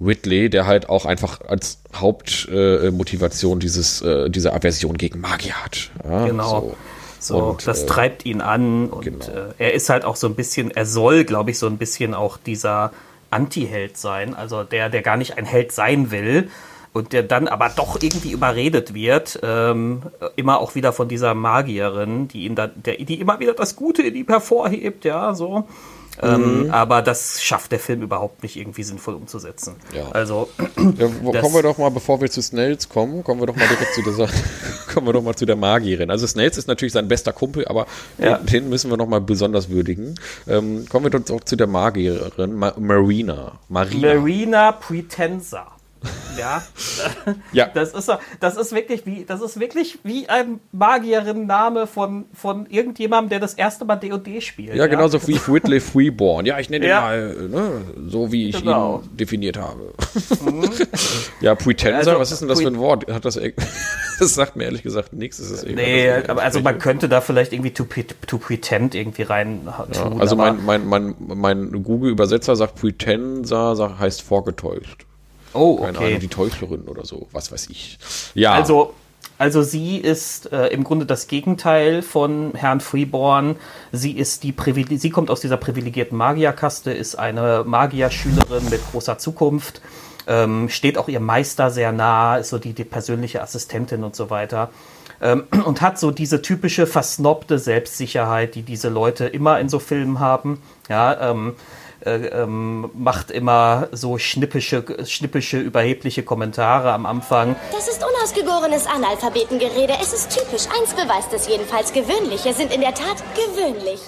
Whitley, der halt auch einfach als Hauptmotivation äh, dieses, äh, diese Aversion gegen Magier hat. Ja? Genau. So. So, Und, das äh, treibt ihn an und genau. äh, er ist halt auch so ein bisschen, er soll, glaube ich, so ein bisschen auch dieser Anti-Held sein, also der, der gar nicht ein Held sein will und der dann aber doch irgendwie überredet wird, ähm, immer auch wieder von dieser Magierin, die ihn da, der, die immer wieder das Gute in ihm hervorhebt, ja, so. Ähm, aber das schafft der Film überhaupt nicht irgendwie sinnvoll umzusetzen. Ja. Also, Ja, wo, kommen wir doch mal, bevor wir zu Snells kommen, kommen wir doch mal direkt zu der Sache, kommen wir doch mal zu der Magierin. Also Snells ist natürlich sein bester Kumpel, aber Ja. den, müssen wir noch mal besonders würdigen. Ähm, kommen wir doch auch zu der Magierin, Ma Marina. Marina. Marina Pretensa. Ja, Ja. das ist, das ist wirklich wie, das ist wirklich wie ein Magierin-Name von, von irgendjemandem, der das erste Mal D&D spielt. Ja, genauso wie Whitley Freeborn. Ja, ich nenne Ja. ihn mal, ne, so wie ich Genau. ihn definiert habe. ja, Pretenser, Also, was ist denn das für ein Wort? Hat das, das sagt mir ehrlich gesagt nichts. Das ist Nee, aber also man könnte da vielleicht irgendwie to, to pretend irgendwie rein tun. Also aber, mein, mein, mein, mein Google-Übersetzer sagt Pretenser, sagt, heißt vorgetäuscht. Oh, Keine okay. Ahnung, die Täuscherin oder so, was weiß ich. Ja, Also, also sie ist äh, im Grunde das Gegenteil von Herrn Freeborn. Sie ist die Privile sie kommt aus dieser privilegierten Magierkaste, ist eine Magierschülerin mit großer Zukunft, ähm, steht auch ihrem Meister sehr nah, ist so die, die persönliche Assistentin und so weiter. Ähm, und hat so diese typische versnobte Selbstsicherheit, die diese Leute immer in so Filmen haben. Ja, ähm, äh, ähm, macht immer so schnippische, schnippische, überhebliche Kommentare am Anfang. Das ist unausgegorenes Analphabetengerede. Es ist typisch. Eins beweist es jedenfalls. Gewöhnliche sind in der Tat gewöhnlich.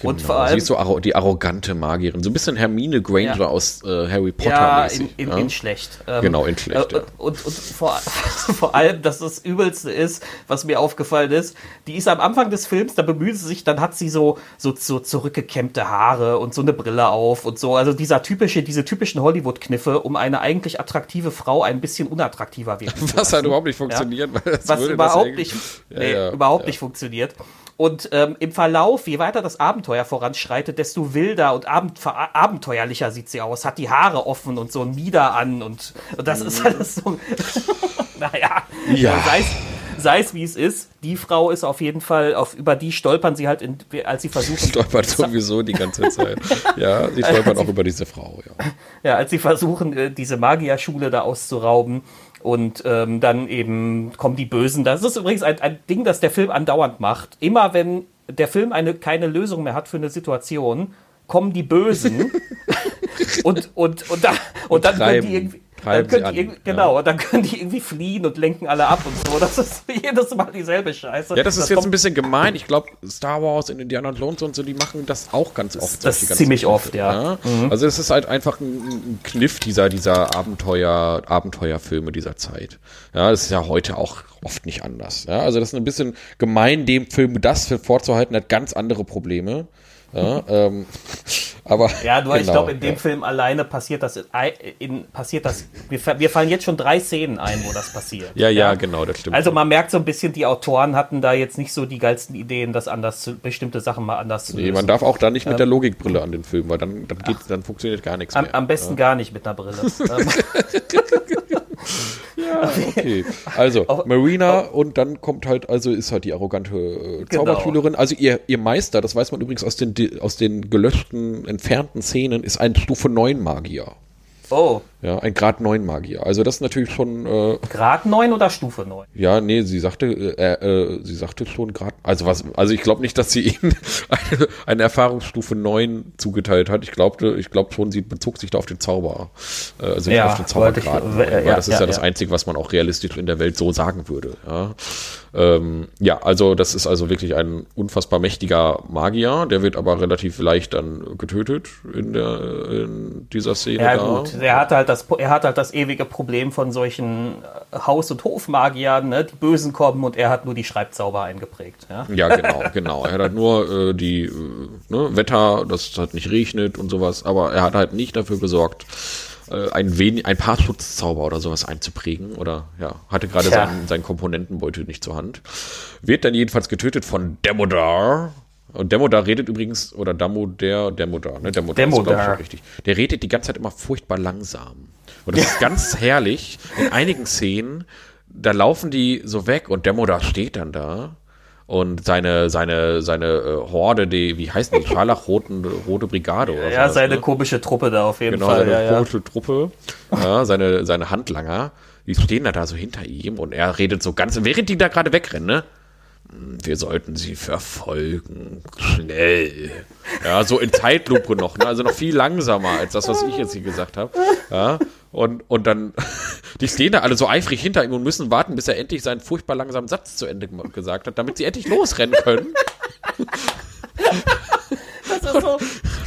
Genau. Und vor allem- Sie ist so arro die arrogante Magierin. So ein bisschen Hermine Granger Ja. aus äh, Harry Potter Ja, in, in, ja? in schlecht. Ähm, Genau, in schlecht, äh, ja. Und, und vor, vor allem, dass das Übelste ist, was mir aufgefallen ist, die ist am Anfang des Films, da bemüht sie sich, dann hat sie so, so, so zurückgekämmte Haare und so eine Brille auf und so. Also dieser typische, diese typischen Hollywood-Kniffe, um eine eigentlich attraktive Frau ein bisschen unattraktiver wirken zu Was halt lassen. überhaupt nicht funktioniert. Weil das was überhaupt nicht, nee, überhaupt nicht funktioniert. Und ähm, im Verlauf, je weiter das Abenteuer voranschreitet, desto wilder und abend, abenteuerlicher sieht sie aus. Hat die Haare offen und so ein Mieder an und, und das ist alles so. naja, Ja. sei es, sei es wie es ist. Die Frau ist auf jeden Fall, auf, über die stolpern sie halt, in, als sie versuchen. Stolpert sowieso die ganze Zeit. Ja, sie stolpert auch über diese Frau, ja. Ja, als sie versuchen, äh, diese Magierschule da auszurauben. Und ähm, dann eben kommen die Bösen. Das ist übrigens ein, ein Ding, das der Film andauernd macht. Immer wenn der Film eine, keine Lösung mehr hat für eine Situation, kommen die Bösen und, und, und, da, und, dann können treiben- die irgendwie. Treiben Dann können die an, genau, und dann können die irgendwie fliehen und lenken alle ab und so. Das ist jedes Mal dieselbe Scheiße. Ja, das ist jetzt kommt- ein bisschen gemein. Ich glaube, Star Wars und Indiana Jones und so, die machen das auch ganz oft. das ist ziemlich Kniffe, oft, ja. Mhm. Also es ist halt einfach ein, Kniff dieser, dieser Abenteuer, Abenteuerfilme dieser Zeit. Ja, das ist ja heute auch oft nicht anders. Ja, also das ist ein bisschen gemein, dem Film das vorzuhalten, hat ganz andere Probleme. Ja, ähm, aber Ja, nur ich genau, glaube, in dem ja. Film alleine passiert das, in, in, passiert das, mir, fa- mir fallen jetzt schon drei Szenen ein, wo das passiert. Ja, ja, genau, das stimmt. Also man merkt so ein bisschen, die Autoren hatten da jetzt nicht so die geilsten Ideen, das anders zu, bestimmte Sachen mal anders zu Nee, lösen. man darf auch da nicht mit der Logikbrille an den Film, weil dann, dann, geht's, dann funktioniert gar nichts am, mehr. am besten gar nicht mit einer Brille. Okay, also Marina und dann kommt halt, also ist halt die arrogante äh, Genau. Zauberschülerin. Also ihr, ihr Meister, das weiß man übrigens aus den, aus den gelöschten, entfernten Szenen, ist ein Stufe 9 Magier. Oh, Ja, ein Grad 9 Magier. Also das ist natürlich schon, äh, Grad 9 oder Stufe 9? ja, nee, sie sagte, äh, äh, sie sagte schon Grad, also was, also ich glaube nicht, dass sie ihnen eine, eine Erfahrungsstufe 9 zugeteilt hat. Ich glaubte, ich glaube schon, sie bezog sich da auf den Zauber, äh, also nicht Ja, auf den ich- Zaubergrad. äh, weil ja, das ist ja, ja, das. Einzige, was man auch realistisch in der Welt so sagen würde. Ja, ähm, ja also das ist also wirklich ein unfassbar mächtiger Magier, der wird aber relativ leicht dann getötet in der in dieser Szene. Ja da. gut, er hat halt das, er hat halt das ewige Problem von solchen äh, Haus- und Hofmagiern, ne? die Bösen kommen und er hat nur die Schreibzauber eingeprägt. Ja? Ja, genau, genau. Er hat halt nur äh, die äh, ne, Wetter, dass es halt nicht regnet und sowas, aber er hat halt nicht dafür gesorgt, äh, ein, wenig, ein paar Schutzzauber oder sowas einzuprägen oder ja, hatte gerade seinen, seinen Komponentenbeutel nicht zur Hand. Wird dann jedenfalls getötet von Demodar. Und Demodar redet übrigens, oder Damodar, Demodar, ne? Demodar, ist, glaub ich, Demodar. schon richtig. Der redet die ganze Zeit immer furchtbar langsam. Und das ist ganz herrlich. In einigen Szenen, da laufen die so weg und Demodar steht dann da und seine, seine, seine äh, Horde, die, wie heißt die, Scharlachroten, Rote Brigade oder Ja, sowas, seine ne? komische Truppe da auf jeden Genau, Fall. seine Ja, ja. komische Truppe, ja, seine, seine Handlanger, die stehen da, da so hinter ihm und er redet so ganz, während die da gerade wegrennen, ne? "Hm, Wir sollten sie verfolgen. Schnell. Ja, so in Zeitlupe noch, ne? Also noch viel langsamer als das, was ich jetzt hier gesagt habe. Ja. Und, und dann, die stehen da alle so eifrig hinter ihm und müssen warten, bis er endlich seinen furchtbar langsamen Satz zu Ende ge- gesagt hat, damit sie endlich losrennen können. Das ist so,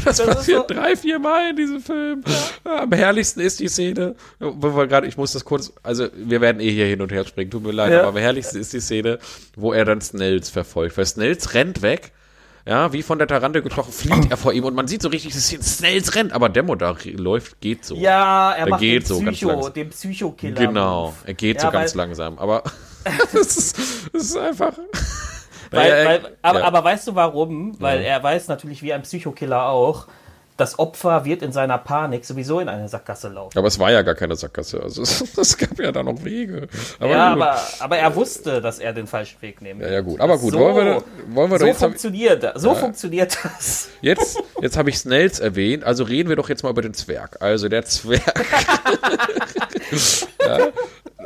Das, ist passiert so- drei, vier Mal in diesem Film. Am herrlichsten ist die Szene, wo wir gerade, ich muss das kurz, also wir werden eh hier hin und her springen, tut mir leid, Ja. aber am herrlichsten ist die Szene, wo er dann Snells verfolgt, weil Snells rennt weg, ja, wie von der Tarante gestochen, flieht er vor ihm und man sieht so richtig, dass Snells rennt, aber Demo da läuft, geht so. ja, er Er macht geht den so Psycho, den Psycho-Killer. Genau, er geht Ja, so ganz langsam, aber das, ist, das ist einfach. Weil, Ja, weil, aber, ja. aber weißt du warum? Weil er weiß natürlich, wie ein Psychokiller auch, das Opfer wird in seiner Panik sowieso in eine Sackgasse laufen. Aber es war ja gar keine Sackgasse, also es, es gab ja da noch Wege. Aber ja, aber, aber er wusste, dass er den falschen Weg nehmen Ja, wird. ja, gut. Aber gut, So, wollen wir, wollen wir doch so jetzt, hab- funktioniert das. So funktioniert das. jetzt, jetzt habe ich Snells erwähnt, also reden wir doch jetzt mal über den Zwerg. Also der Zwerg. ja.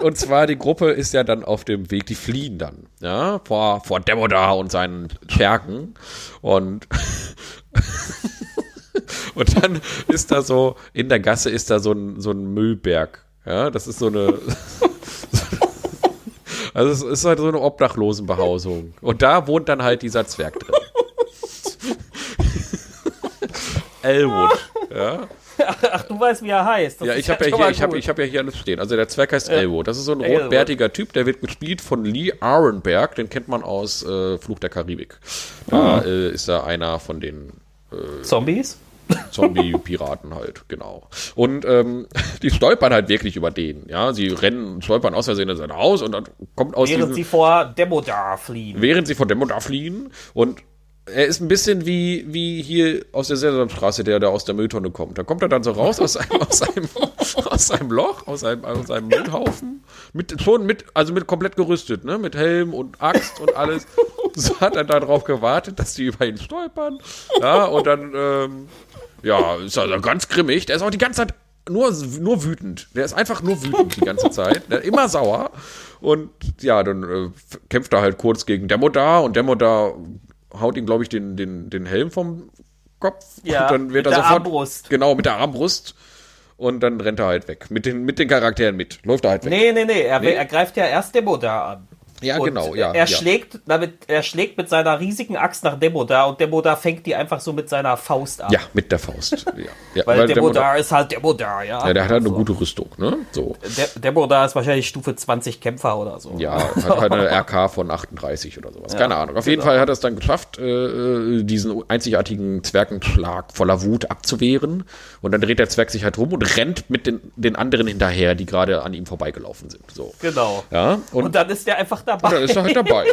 und zwar die Gruppe ist ja dann auf dem Weg, die fliehen dann, ja, vor, vor Demodar und seinen Schergen. Und, und dann ist da so, in der Gasse ist da so ein, so ein Müllberg. Ja, das ist so eine. Also es ist halt so eine Obdachlosenbehausung. Und da wohnt dann halt dieser Zwerg drin. Elwood. Ja. Ach, du weißt, wie er heißt. Das Ja, ich habe ja, hier, ich hab, ich hab ja hier alles stehen. Also der Zwerg heißt Elwood. Das ist so ein Elwood. rotbärtiger Typ, der wird gespielt von Lee Arenberg. Den kennt man aus äh, Fluch der Karibik. Da äh, ist er einer von den Zombies? Zombie-Piraten halt, genau. Und ähm, die stolpern halt wirklich über den. Ja, sie rennen, stolpern aus Versehen in sein Haus und dann kommt aus Während diesem, sie vor Demodar fliehen. während sie von Demodar fliehen und er ist ein bisschen wie, wie hier aus der Sesamstraße, der da aus der Mülltonne kommt. Da kommt er dann so raus aus einem, aus einem, aus einem Loch, aus einem, aus einem Müllhaufen. Mit, schon mit, also mit komplett gerüstet, ne? Mit Helm und Axt und alles. So hat er darauf gewartet, dass die über ihn stolpern. Ja, und dann, ähm, ja, ist also ganz grimmig. Der ist auch die ganze Zeit nur, nur wütend. Der ist einfach nur wütend die ganze Zeit. Der ist immer sauer. Und ja, dann äh, kämpft er halt kurz gegen Demodar und Demodar haut ihm, glaube ich, den, den, den Helm vom Kopf. Ja, und dann wird mit er der sofort. Armbrust. Genau, mit der Armbrust. Und dann rennt er halt weg. Mit den, mit den Charakteren mit. Läuft er halt weg. Nee, nee, nee. Er, Nee? er greift ja erst Demodar an. Ja, Und genau, ja. Er ja. schlägt, damit, er schlägt mit seiner riesigen Axt nach Demodar und Demodar fängt die einfach so mit seiner Faust ab. Ja, mit der Faust. Ja, ja, Weil, Demodar- Demodar ist halt Demodar, ja. ja, der hat halt eine Also, gute Rüstung, ne? So. De Demodar ist wahrscheinlich Stufe 20 Kämpfer oder so. Ja, hat halt eine RK von 38 oder sowas. Keine Ahnung. Auf jeden genau. Fall hat er es dann geschafft, äh, diesen einzigartigen Zwergenschlag voller Wut abzuwehren. Und dann dreht der Zwerg sich halt rum und rennt mit den, den anderen hinterher, die gerade an ihm vorbeigelaufen sind. So. Genau. Ja, und, Und dann ist der einfach dabei. Dann ist er halt dabei.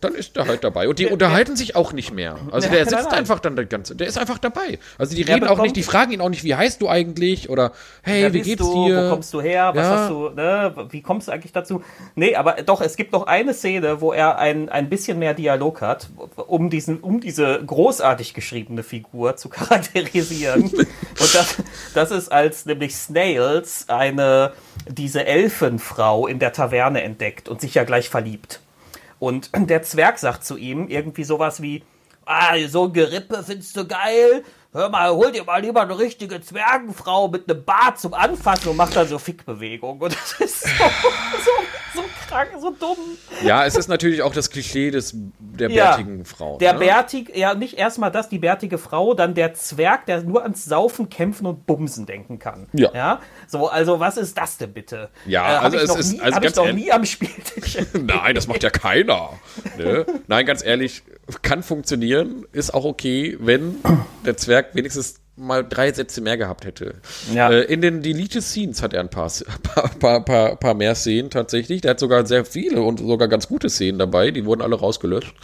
Dann ist er halt dabei. Und die unterhalten sich auch nicht mehr. Also der sitzt einfach dann der ganze, der ist einfach dabei. Also die reden auch nicht, die fragen ihn auch nicht, wie heißt du eigentlich? Oder hey, wie geht's du? dir? Wo kommst du her? Was Ja. hast du, ne? Wie kommst du eigentlich dazu? Nee, aber doch, es gibt noch eine Szene, wo er ein, ein bisschen mehr Dialog hat, um diesen, um diese großartig geschriebene Figur zu charakterisieren. Und das, das ist als nämlich Snails eine, diese Elfenfrau in der Taverne entdeckt und sich ja gleich verliebt. Und der Zwerg sagt zu ihm irgendwie sowas wie, ah, so ein Gerippe findest du geil? Hör mal, hol dir mal lieber eine richtige Zwergenfrau mit einem Bart zum Anfassen und macht dann so Fickbewegung. Und das ist so, so, so dumm. Ja, es ist natürlich auch das Klischee des, der Ja, bärtigen Frau. Der ne? bärtig, ja, nicht erstmal das, die bärtige Frau, dann der Zwerg, der nur ans Saufen, Kämpfen und Bumsen denken kann. Ja. ja? So, also was ist das denn bitte? Ja, hab also ich es noch ist- nie, also hab ich ganz noch nie am Spieltisch. Nein, das macht ja keiner. Ne? Nein, ganz ehrlich, kann funktionieren, ist auch okay, wenn der Zwerg wenigstens mal drei Sätze mehr gehabt hätte. Ja. Äh, in den Deleted Scenes hat er ein paar, paar, paar, paar, paar mehr Szenen tatsächlich. Der hat sogar sehr viele und sogar ganz gute Szenen dabei. Die wurden alle rausgelöscht.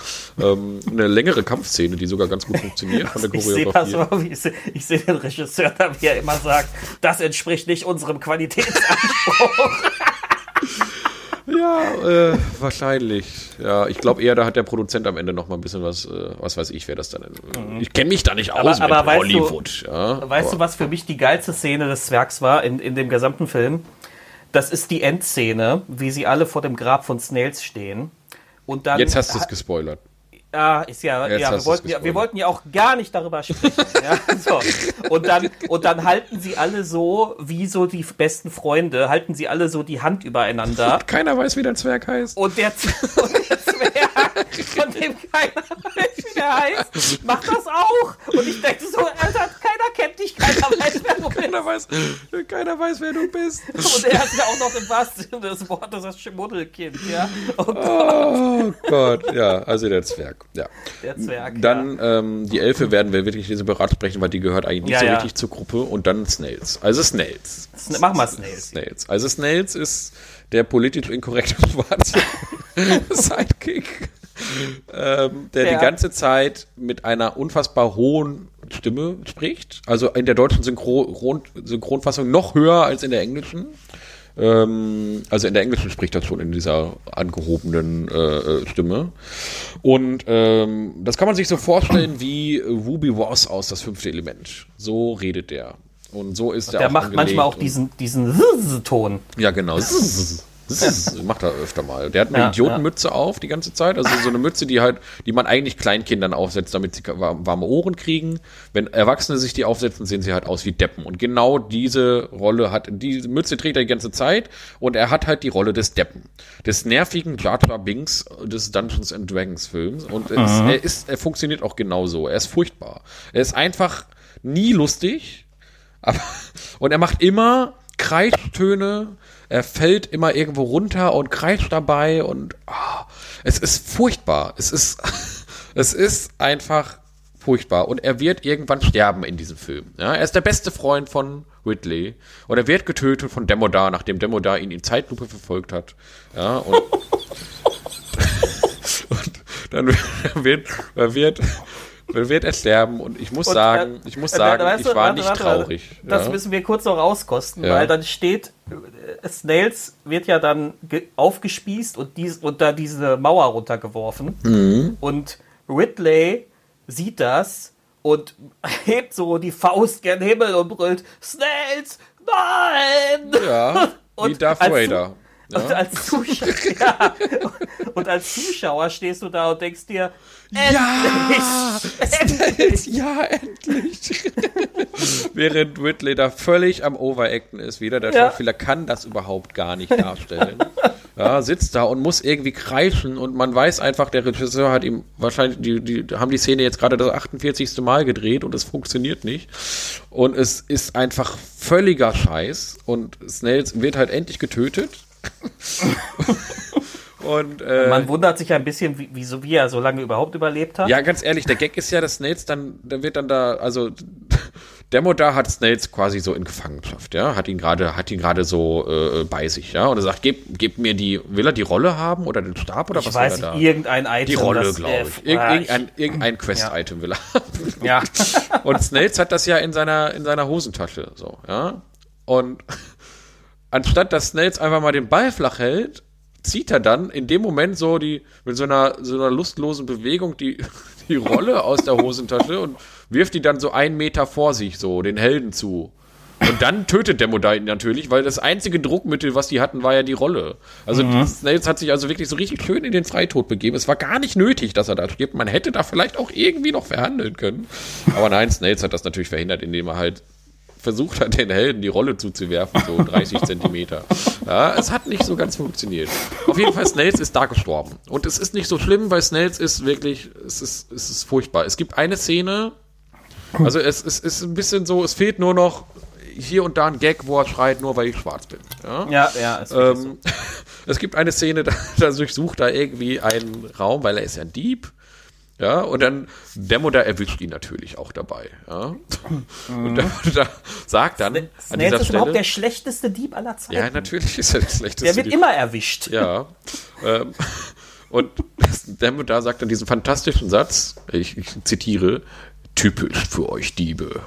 Ähm, eine längere Kampfszene, die sogar ganz gut funktioniert von der Ich sehe das Choreografie. ich sehe seh den Regisseur da, wie er immer sagt, das entspricht nicht unserem Qualitätsanspruch. Ja, äh, wahrscheinlich. Ja, ich glaube eher, da hat der Produzent am Ende noch mal ein bisschen was, äh, was weiß ich, wer das dann. Ich kenne mich da nicht aus Mhm. aber mit weißt du- Hollywood. ja, weißt aber- du, was für mich die geilste Szene des Zwergs war in, in dem gesamten Film? Das ist die Endszene, wie sie alle vor dem Grab von Snails stehen. Und dann Jetzt hast du es gespoilert. Ah, ist ja, Jetzt ja, wir wollten ja, wir wollten ja auch gar nicht darüber sprechen. ja, so. und, dann, und dann halten sie alle so, wie so die besten Freunde, halten sie alle so die Hand übereinander. Keiner weiß, wie der Zwerg heißt. Und der, und der Zwerg, von dem keiner weiß, der heißt, macht das auch. Und ich denke so, Alter, keiner kennt dich, keiner weiß, wer du bist. Keiner weiß, keiner weiß, wer du bist. Und er ist ja auch noch im wahrsten Sinne des Wortes das Schmuddelkind, ja. Und Oh Gott, ja, also der Zwerg. Ja. der Zwerg. Dann ähm, die Elfe werden wir wirklich separat sprechen, weil die gehört eigentlich nicht Ja, so ja. richtig zur Gruppe. Und dann Snails. Also Snails. ja. Mach mal Snails. Snails. Also Snails ist der politisch inkorrekte schwarze Sidekick, ähm, der Ja. die ganze Zeit mit einer unfassbar hohen Stimme spricht. Also in der deutschen Synchron Synchronfassung noch höher als in der englischen. Ähm, also in der englischen spricht er schon in dieser angehobenen äh, äh, Stimme. Und ähm, das kann man sich so vorstellen wie Ruby Ross aus Das fünfte Element. So redet der. Und so ist er Der auch macht manchmal auch diesen, diesen Ton. ja, genau. Das macht er öfter mal. Der hat eine Ja, Idiotenmütze auf die ganze Zeit. Also so eine Mütze, die halt, die man eigentlich Kleinkindern aufsetzt, damit sie wa- warme Ohren kriegen. Wenn Erwachsene sich die aufsetzen, sehen sie halt aus wie Deppen. Und genau diese Rolle hat, diese Mütze trägt er die ganze Zeit und er hat halt die Rolle des Deppen. Des nervigen Jar Binks des Dungeons and Dragons Films. Und es, er ist, er funktioniert auch genauso. Er ist furchtbar. Er ist einfach nie lustig. Aber, und er macht immer Kreistöne. Er fällt immer irgendwo runter und kreischt dabei und ah, es ist furchtbar. Es ist, es ist einfach furchtbar. Und er wird irgendwann sterben in diesem Film. Ja, er ist der beste Freund von Ridley. Und er wird getötet von Demodar, nachdem Demodar ihn in Zeitlupe verfolgt hat. Ja, und, und dann wird, er wird, dann wird er sterben. Und ich muss Und, sagen, äh, ich muss äh, sagen, weißt ich war warte, nicht warte, traurig. Das ja. müssen wir kurz noch rauskosten, Ja. weil dann steht, äh, Snails wird ja dann ge- aufgespießt und, dies, da diese Mauer runtergeworfen. Mhm. Und Ridley sieht das und hebt so die Faust gen Himmel und brüllt, Snails, nein! Ja, wie Und Darth als Vader. Und Ja. als, Zuschauer, ja, und als Zuschauer stehst du da und denkst dir, Ja! endlich! ja, endlich! Während Ridley da völlig am Overacten ist wieder. Der Ja. Schauspieler kann das überhaupt gar nicht darstellen. Ja, sitzt da und muss irgendwie kreischen und man weiß einfach, der Regisseur hat ihm wahrscheinlich, die, die haben die Szene jetzt gerade das 48. Mal gedreht und es funktioniert nicht. Und es ist einfach völliger Scheiß und Snells wird halt endlich getötet. und äh, Man wundert sich ein bisschen, wie, wieso wie er so lange überhaupt überlebt hat. ja, ganz ehrlich, der Gag ist ja, dass Snails dann, der wird dann da, also Demo da hat Snails quasi so in Gefangenschaft, ja, hat ihn gerade, hat ihn gerade so äh, bei sich, ja, und er sagt, gib, gib mir die, will er die Rolle haben oder den Stab oder ich was weiß will er nicht, da? irgendein Item. Die Rolle, glaube ich. Irg ah, irgendein, irgendein Quest-Item will er haben. Ja. Und Snails hat das ja in seiner, in seiner Hosentasche, so, ja. Und anstatt dass Snails einfach mal den Ball flach hält, zieht er dann in dem Moment so die, mit so einer, so einer lustlosen Bewegung die, die Rolle aus der Hosentasche und wirft die dann so einen Meter vor sich, so, den Helden zu. Und dann tötet Demodai ihn natürlich, weil das einzige Druckmittel, was die hatten, war ja die Rolle. Also Snails hat sich also wirklich so richtig schön in den Freitod begeben. Es war gar nicht nötig, dass er da stirbt. Man hätte da vielleicht auch irgendwie noch verhandeln können. Aber nein, Snails hat das natürlich verhindert, indem er halt versucht hat, den Helden die Rolle zuzuwerfen, so 30 Zentimeter. Ja, es hat nicht so ganz funktioniert. Auf jeden Fall, Snails ist da gestorben. Und es ist nicht so schlimm, weil Snails ist wirklich, es ist, es ist furchtbar. Es gibt eine Szene, also es, es ist ein bisschen so, es fehlt nur noch hier und da ein Gag, wo er schreit, nur weil ich schwarz bin. Ja? Ja, ja, wirklich Ähm, es gibt eine Szene, da, da durchsucht er irgendwie einen Raum, weil er ist ja ein Dieb. Ja, und dann Demo da erwischt ihn natürlich auch dabei. Ja. Und da, da sagt dann an Snails dieser ist überhaupt der Stelle. schlechteste Dieb aller Zeiten. Ja, natürlich ist er das schlechteste. der wird Dieb. immer erwischt. Ja. ähm, und Demo da sagt dann diesen fantastischen Satz, ich, ich zitiere, typisch für euch Diebe.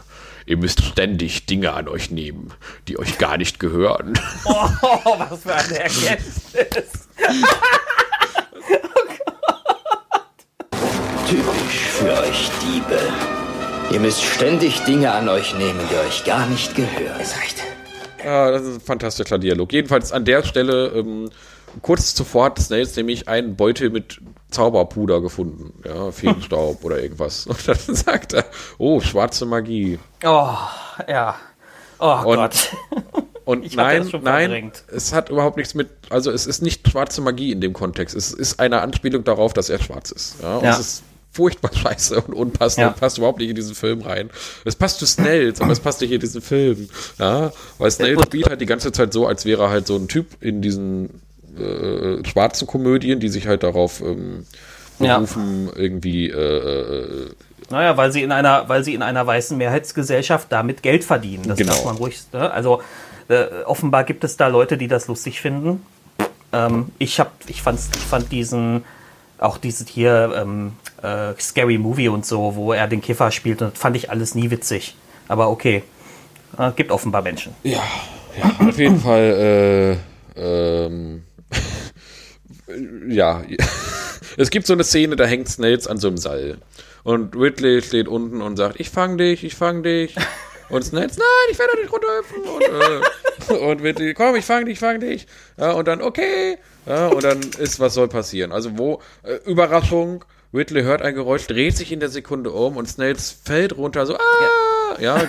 Ihr müsst ständig Dinge an euch nehmen, die euch gar nicht gehören. Oh, was für eine Erkenntnis. Typisch für euch Diebe. Ihr müsst ständig Dinge an euch nehmen, die euch gar nicht gehören. Es reicht. Ja, das ist ein fantastischer Dialog. Jedenfalls an der Stelle, ähm, kurz zuvor hat Snails nämlich einen Beutel mit Zauberpuder gefunden. Ja, Feenstaub oder irgendwas. Und dann sagt er, oh, schwarze Magie. Oh, ja. Oh Und- Gott. Und nein, das schon nein, verdrängt. es hat überhaupt nichts mit, also es ist nicht schwarze Magie in dem Kontext. Es ist eine Anspielung darauf, dass er schwarz ist. Ja, und Ja. es ist furchtbar scheiße und unpassend Ja. und passt überhaupt nicht in diesen Film rein. Es passt zu Snells, aber es passt nicht in diesen Film. Ja, weil Snells und- spielt halt die ganze Zeit so, als wäre er halt so ein Typ in diesen äh, schwarzen Komödien, die sich halt darauf ähm, Ja. berufen, irgendwie äh, äh, Naja, weil sie in einer, weil sie in einer weißen Mehrheitsgesellschaft damit Geld verdienen. Das Genau. darf man ruhig. Ne? Also äh, offenbar gibt es da Leute, die das lustig finden. Ähm, ich hab, ich fand, ich fand diesen, auch dieses hier ähm, äh, Scary Movie und so, wo er den Kiffer spielt, und das fand ich alles nie witzig. Aber okay, äh, gibt offenbar Menschen. Ja, ja, auf jeden Fall, äh, ähm, ja, es gibt so eine Szene, da hängt Snails an so einem Seil. Und Ridley steht unten und sagt, ich fang dich, ich fang dich. Und Snails, nein, ich werde nicht runterhüpfen. Und, äh, und Whitley, komm, ich fang dich, ich fang dich. Ja, und dann, okay. Ja, und dann ist, was soll passieren? Also wo, äh, Überraschung, Whitley hört ein Geräusch, dreht sich in der Sekunde um und Snails fällt runter, so, ah, ja,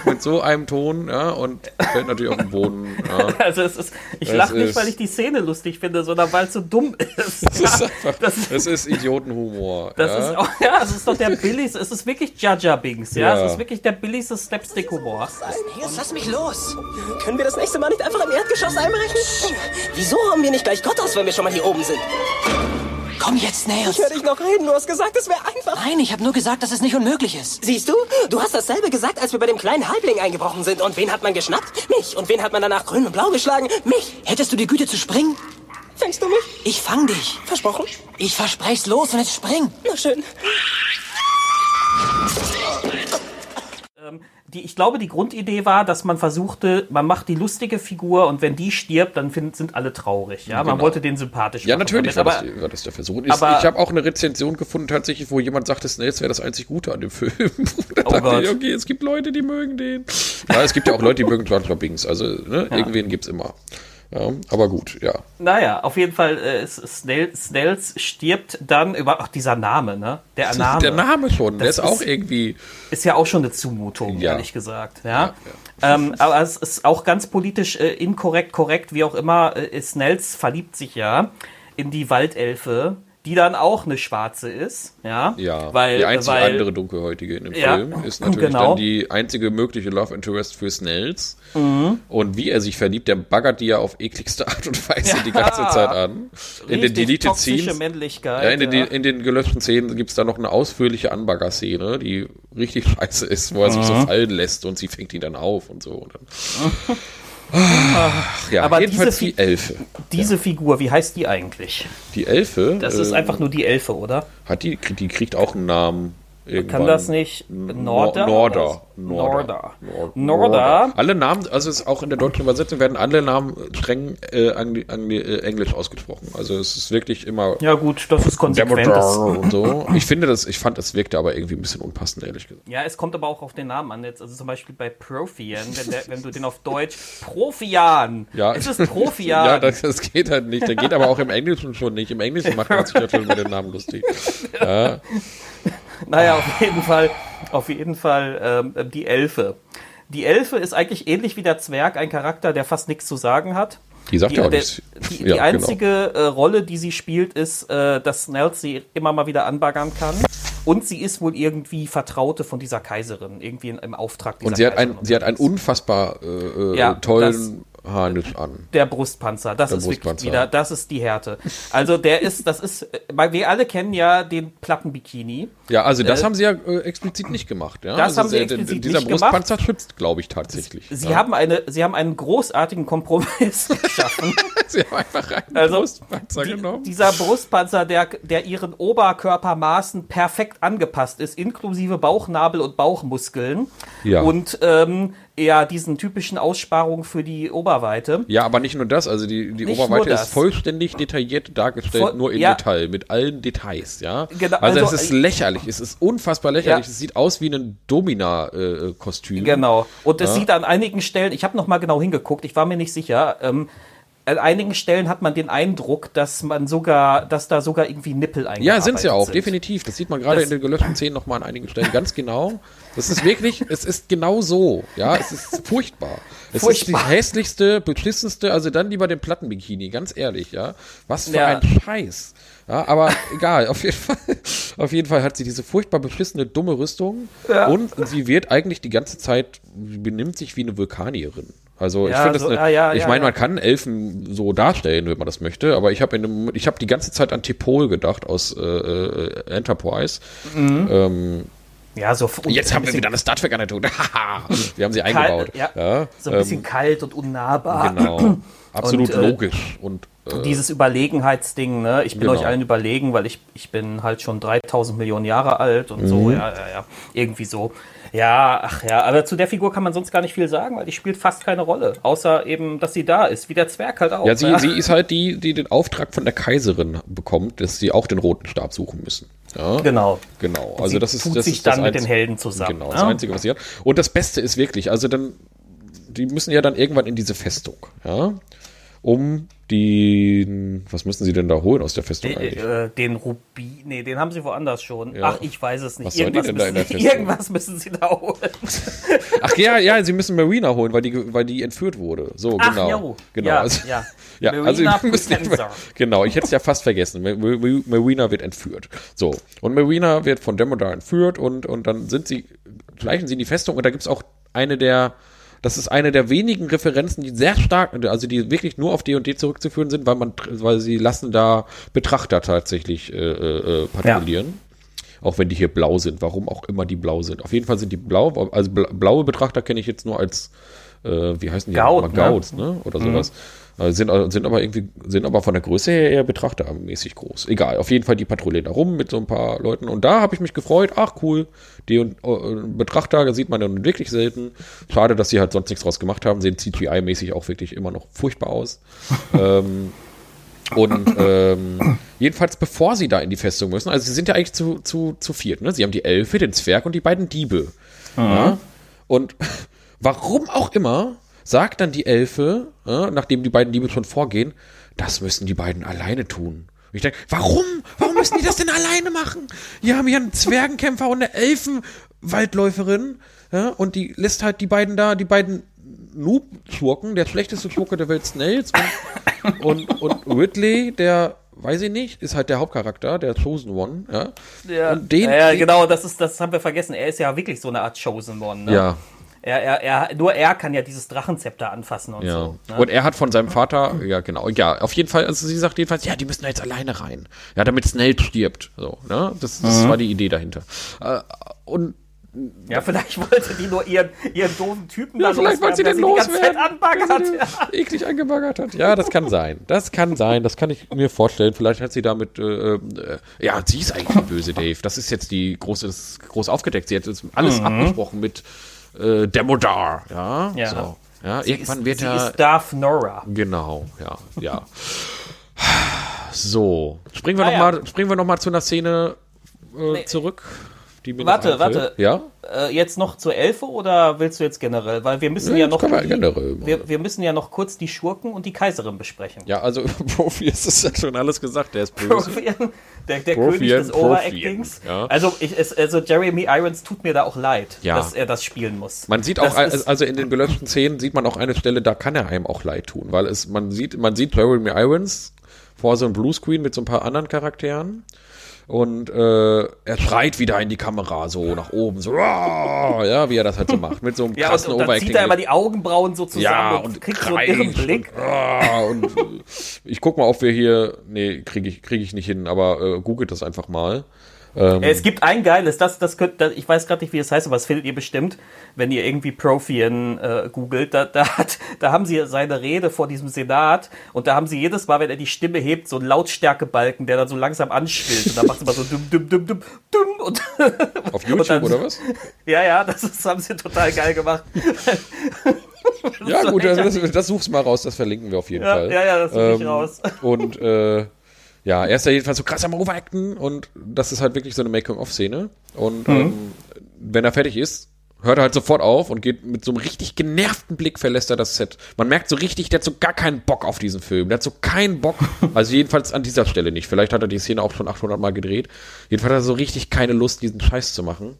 mit so einem Ton, ja, und fällt natürlich auf den Boden. Ja. Also es ist, ich lache nicht, ist- weil ich die Szene lustig finde, sondern weil es so dumm ist. Das ist Ja, einfach, das, das ist Idiotenhumor. das ja. ist auch, ja, es ist doch der billigste, es ist wirklich Jaja Bings, ja? Ja. Es ist wirklich der billigste Slapstick-Humor. Jetzt lass mich los. Können wir das nächste Mal nicht einfach im Erdgeschoss einbrechen? Wieso haben wir nicht gleich Gott aus, wenn wir schon mal hier oben sind? Komm jetzt, Snails. Ich höre dich noch reden. Du hast gesagt, es wäre einfach. Nein, ich habe nur gesagt, dass es nicht unmöglich ist. Siehst du? Du hast dasselbe gesagt, als wir bei dem kleinen Halbling eingebrochen sind. Und wen hat man geschnappt? Mich. Und wen hat man danach grün und blau geschlagen? Mich. Hättest du die Güte zu springen? Fängst du mich? Ich fang dich. Versprochen? Ich versprech's los und jetzt spring. Na schön. Die, ich glaube, die Grundidee war, dass man versuchte, man macht die lustige Figur und wenn die stirbt, dann find, sind alle traurig. Ja, man Genau. wollte den sympathisch Ja, machen natürlich war, damit, das, aber war das der Versuch. Ist, aber- ich habe auch eine Rezension gefunden, tatsächlich, wo jemand sagte, Snails wäre das einzig Gute an dem Film. da Oh dachte ich, okay, es gibt Leute, die mögen den. Ja, es gibt ja auch Leute, die mögen Jar Binks. Also, ne, irgendwen gibt's immer. Ja, aber gut, ja. Naja, auf jeden Fall, äh, Snells stirbt dann über, ach, dieser Name, ne? Der Name. Der Name schon, der Das ist auch ist- irgendwie. ist ja auch schon eine Zumutung, Ja. ehrlich gesagt. Ja. Ähm, aber es ist auch ganz politisch äh, inkorrekt, korrekt, wie auch immer. Äh, Snells verliebt sich ja in die Waldelfe, die dann auch eine Schwarze ist. Ja, Ja, weil, die einzige weil, andere Dunkelhäutige in dem Ja, Film ist natürlich genau. dann die einzige mögliche Love Interest für Snells. Mhm. Und wie er sich verliebt, der baggert die ja auf ekligste Art und Weise die ganze Zeit an. In den Deleted Scenes. Männlichkeit. Ja, in den, ja. in den gelöschten Szenen gibt es da noch eine ausführliche Anbagger-Szene, die richtig scheiße ist, wo er sich so Mhm. fallen lässt und sie fängt ihn dann auf und so. Und dann, Ach, ja, Aber jedenfalls diese die Elfe. Diese Figur, wie heißt die eigentlich? Die Elfe, Das ist äh, einfach nur die Elfe, oder? hat die, die kriegt auch einen Namen. Irgendwann. Kann das nicht Norder? Norder. Norder. Nord- Norder. Alle Namen, also es ist auch in der deutschen Übersetzung werden alle Namen streng äh, äh, englisch ausgesprochen. Also es ist wirklich immer Ja gut, das ist konsequent. Und so. Ich finde das, ich fand, das wirkte aber irgendwie ein bisschen unpassend, ehrlich gesagt. Ja, es kommt aber auch auf den Namen an. Jetzt, also zum Beispiel bei Profian, wenn, der, wenn du den auf Deutsch Profian. Ja. Es ist Profian. ja, das, das geht halt nicht. Der geht aber auch im Englischen schon nicht. Im Englischen macht man sich natürlich über den Namen lustig. Ja. Naja, auf jeden Fall, auf jeden Fall ähm, die Elfe. Die Elfe ist eigentlich ähnlich wie der Zwerg ein Charakter, der fast nichts zu sagen hat. Die sagt ja auch der- nichts. Die, Ja, die einzige äh, Rolle, die sie spielt, ist, äh, dass Snells sie immer mal wieder anbaggern kann. Und sie ist wohl irgendwie Vertraute von dieser Kaiserin, irgendwie in, im Auftrag dieser Und sie hat, ein, Kaiserin sie hat einen unfassbar äh, äh, Ja, tollen Harnisch an. Der Brustpanzer, das Der ist wirklich Brustpanzer. wieder, das ist die Härte. Also der ist, das ist, weil wir alle kennen ja den Plattenbikini. Ja, also das Äh, haben sie ja äh, explizit nicht gemacht. Ja? Das also haben sie der- explizit Dieser nicht gemacht. Brustpanzer schützt, glaube ich, tatsächlich. Sie ja. haben eine, sie haben einen großartigen Kompromiss geschaffen. sie haben einfach einen Also, Brustpanzer Die, genommen. dieser Brustpanzer, der, der ihren Oberkörpermaßen perfekt angepasst ist, inklusive Bauchnabel und Bauchmuskeln. Ja. Und ähm, ja, diesen typischen Aussparungen für die Oberweite. Ja, aber nicht nur das, also die, die Nicht Oberweite ist vollständig detailliert dargestellt, Voll- nur im ja. Detail, mit allen Details, ja. Genau, also, also, es ist äh, lächerlich, es ist unfassbar lächerlich, Ja. es sieht aus wie ein Domina-Kostüm. Genau. Und es Ja. sieht an einigen Stellen, ich habe noch mal genau hingeguckt, ich war mir nicht sicher, ähm, an einigen Stellen hat man den Eindruck, dass man sogar, dass da sogar irgendwie Nippel eingearbeitet Ja, sind sie auch, sind. definitiv. Das sieht man gerade in den gelöschten Szenen nochmal an einigen Stellen ganz genau. Das ist wirklich, es ist genau so. Ja, es ist furchtbar. Es Furchtbar. ist die hässlichste, beschissenste, also dann lieber den Plattenbikini, ganz ehrlich, ja. Was für Ja. ein Scheiß. Ja, aber egal, auf jeden Fall, auf jeden Fall hat sie diese furchtbar beschissene, dumme Rüstung und sie wird eigentlich die ganze Zeit, sie benimmt sich wie eine Vulkanierin. Also ich Ja, finde das, so- eine, ah, ja, ich ja, meine, ja. man kann Elfen so darstellen, wenn man das möchte, aber ich habe in dem, ich habe die ganze Zeit an T'Pol gedacht aus äh, äh, Enterprise. Ähm, Ja, so und jetzt haben wir wieder eine Star Trek Anekdote. Wir haben sie eingebaut. Kalt, ja, Ja, so ein bisschen ähm, kalt und unnahbar. genau. Absolut Und, äh, logisch und äh, Dieses Überlegenheitsding, ne? Ich bin Genau. euch allen überlegen, weil ich, ich bin halt schon 3000 Millionen Jahre alt und Mhm. so, ja, ja, ja. Irgendwie so. Ja, ach ja, aber zu der Figur kann man sonst gar nicht viel sagen, weil die spielt fast keine Rolle. Außer eben, dass sie da ist, wie der Zwerg halt auch. Ja, sie, sie ist halt die, die den Auftrag von der Kaiserin bekommt, dass sie auch den roten Stab suchen müssen. Ja, Genau. Genau, also sie das ist tut das sich ist das dann mit den Helden zusammen, Genau, das ja? Einzige, was sie hat. Und das Beste ist wirklich, also dann, die müssen ja dann irgendwann in diese Festung, ja, um die, was müssen sie denn da holen aus der Festung eigentlich? Äh, den Rubin, nee, den haben sie woanders schon. Ja. Ach, ich weiß es nicht. Was sollen die Irgendwas, denn da in der müssen, Festung? irgendwas müssen sie da holen. Ach ja, ja, sie müssen Marina holen, weil die, weil die entführt wurde. So, Ach, genau. jo. genau. Ja, also, ja. ja also wir müssen genau, ich hätte es ja fast vergessen. Ma- Ma- Marina wird entführt. So, und Marina wird von Demodar entführt und, und dann sind sie, schleichen sie in die Festung und da gibt's auch eine der, das ist eine der wenigen Referenzen, die sehr stark, also die wirklich nur auf D&D zurückzuführen sind, weil man, weil sie lassen da Betrachter tatsächlich äh, äh, äh, patrouillieren. Auch wenn die hier blau sind, warum auch immer die blau sind. Auf jeden Fall sind die blau, also bla- blaue Betrachter kenne ich jetzt nur als, äh, wie heißen die? Gaut, Mal ne? Gauts, ne? Oder sowas. Äh, sind, äh, sind aber irgendwie, sind aber von der Größe her eher betrachtermäßig groß. Egal, auf jeden Fall die patrouillieren da rum mit so ein paar Leuten. Und da habe ich mich gefreut, ach cool, die und, äh, Betrachter sieht man dann wirklich selten. Schade, dass sie halt sonst nichts draus gemacht haben, sehen CGI-mäßig auch wirklich immer noch furchtbar aus. ähm, und ähm, jedenfalls, bevor sie da in die Festung müssen, also sie sind ja eigentlich zu, zu, zu viert, ne? Sie haben die Elfe, den Zwerg und die beiden Diebe. Ja? Und warum auch immer, sagt dann die Elfe, ja, nachdem die beiden Diebe schon vorgehen, das müssen die beiden alleine tun. Und ich denke, warum? Warum müssen die das denn alleine machen? Hier haben wir einen Zwergenkämpfer und eine Elfenwaldläuferin, ja, und die lässt halt die beiden da, die beiden Noob-Schurken, der schlechteste Schurke der Welt, Snails, und, und, und Ridley, der, weiß ich nicht, ist halt der Hauptcharakter, der Chosen One, ja. Ja, den- ja genau, das, ist, das haben wir vergessen. Er ist ja wirklich so eine Art Chosen One. Ne? Ja. Er, er, er, nur er kann ja dieses Drachenzepter anfassen und Ja. so. Ne? Und er hat von seinem Vater, ja genau, ja, auf jeden Fall, also sie sagt jedenfalls, ja, die müssen da jetzt alleine rein. Ja, damit Snell stirbt. So, ne? Das, das Mhm. war die Idee dahinter. Äh, und ja, vielleicht wollte die nur ihren, ihren doofen Typen ja, da vielleicht wollte sie den loswerden. anbaggert. weil sie Ja. den eklig angebaggert hat. Ja, das kann sein. Das kann sein. Das kann ich mir vorstellen. Vielleicht hat sie damit, äh, äh, ja, sie ist eigentlich die böse Dave. Das ist jetzt die große, das ist groß aufgedeckt. Sie hat jetzt alles abgesprochen mit äh, Demodar. Ja, Ja. So. Ja, Sie irgendwann ist, wird sie er. ist Darth Nora. Genau, ja, ja. So, springen wir Ah, noch ja. mal, springen wir noch mal zu einer Szene äh, Nee. zurück, die mir Warte, warte. Ja, Äh, jetzt noch zur Elfe oder willst du jetzt generell? Weil wir müssen Ja, ja, noch wir die, generell wir, wir müssen ja noch kurz die Schurken und die Kaiserin besprechen. ja, also Profi ist es ja schon alles gesagt, der ist böse. Der, der Profian, König des Overactings. ja. Also, ich, es, also Jeremy Irons tut mir da auch leid, Ja. dass er das spielen muss. Man sieht auch, Das ist- also in den gelöschten Szenen sieht man auch eine Stelle, da kann er einem auch leid tun, weil es, man sieht, man sieht Jeremy Irons vor so einem Bluescreen mit so ein paar anderen Charakteren und äh, er schreit wieder in die Kamera so nach oben, so, ja, wie er das halt so macht, mit so einem ja, krassen und, und dann zieht er immer die Augenbrauen so zusammen ja, und, und kriegt so einen irren Blick. Und, und äh, ich guck mal, ob wir hier, nee, kriege ich, krieg ich nicht hin, aber äh, googelt das einfach mal. Ähm, Es gibt ein geiles, das, das könnt, das, ich weiß gerade nicht, wie es heißt, aber das findet ihr bestimmt, wenn ihr irgendwie Profian äh, googelt. Da, da, hat, da haben sie seine Rede vor diesem Senat und da haben sie jedes Mal, wenn er die Stimme hebt, so einen Lautstärkebalken, der dann so langsam anschwillt. Und dann macht es immer so dumm, dumm, dumm, dumm, dumm. Und, auf YouTube dann- oder was? Ja, ja, das, ist, das haben sie total geil gemacht. Ja, gut, also das, das such's mal raus, das verlinken wir auf jeden Ja, Fall. ja, ja, das such ich raus. Und äh, ja, er ist ja jedenfalls so krass am Overacten und das ist halt wirklich so eine Making-of-Szene. Und Mhm. ähm, wenn er fertig ist, hört er halt sofort auf und geht mit so einem richtig genervten Blick verlässt er das Set. Man merkt so richtig, der hat so gar keinen Bock auf diesen Film. Der hat so keinen Bock, also jedenfalls an dieser Stelle nicht. Vielleicht hat er die Szene auch schon 800 Mal gedreht. Jedenfalls hat er so richtig keine Lust, diesen Scheiß zu machen.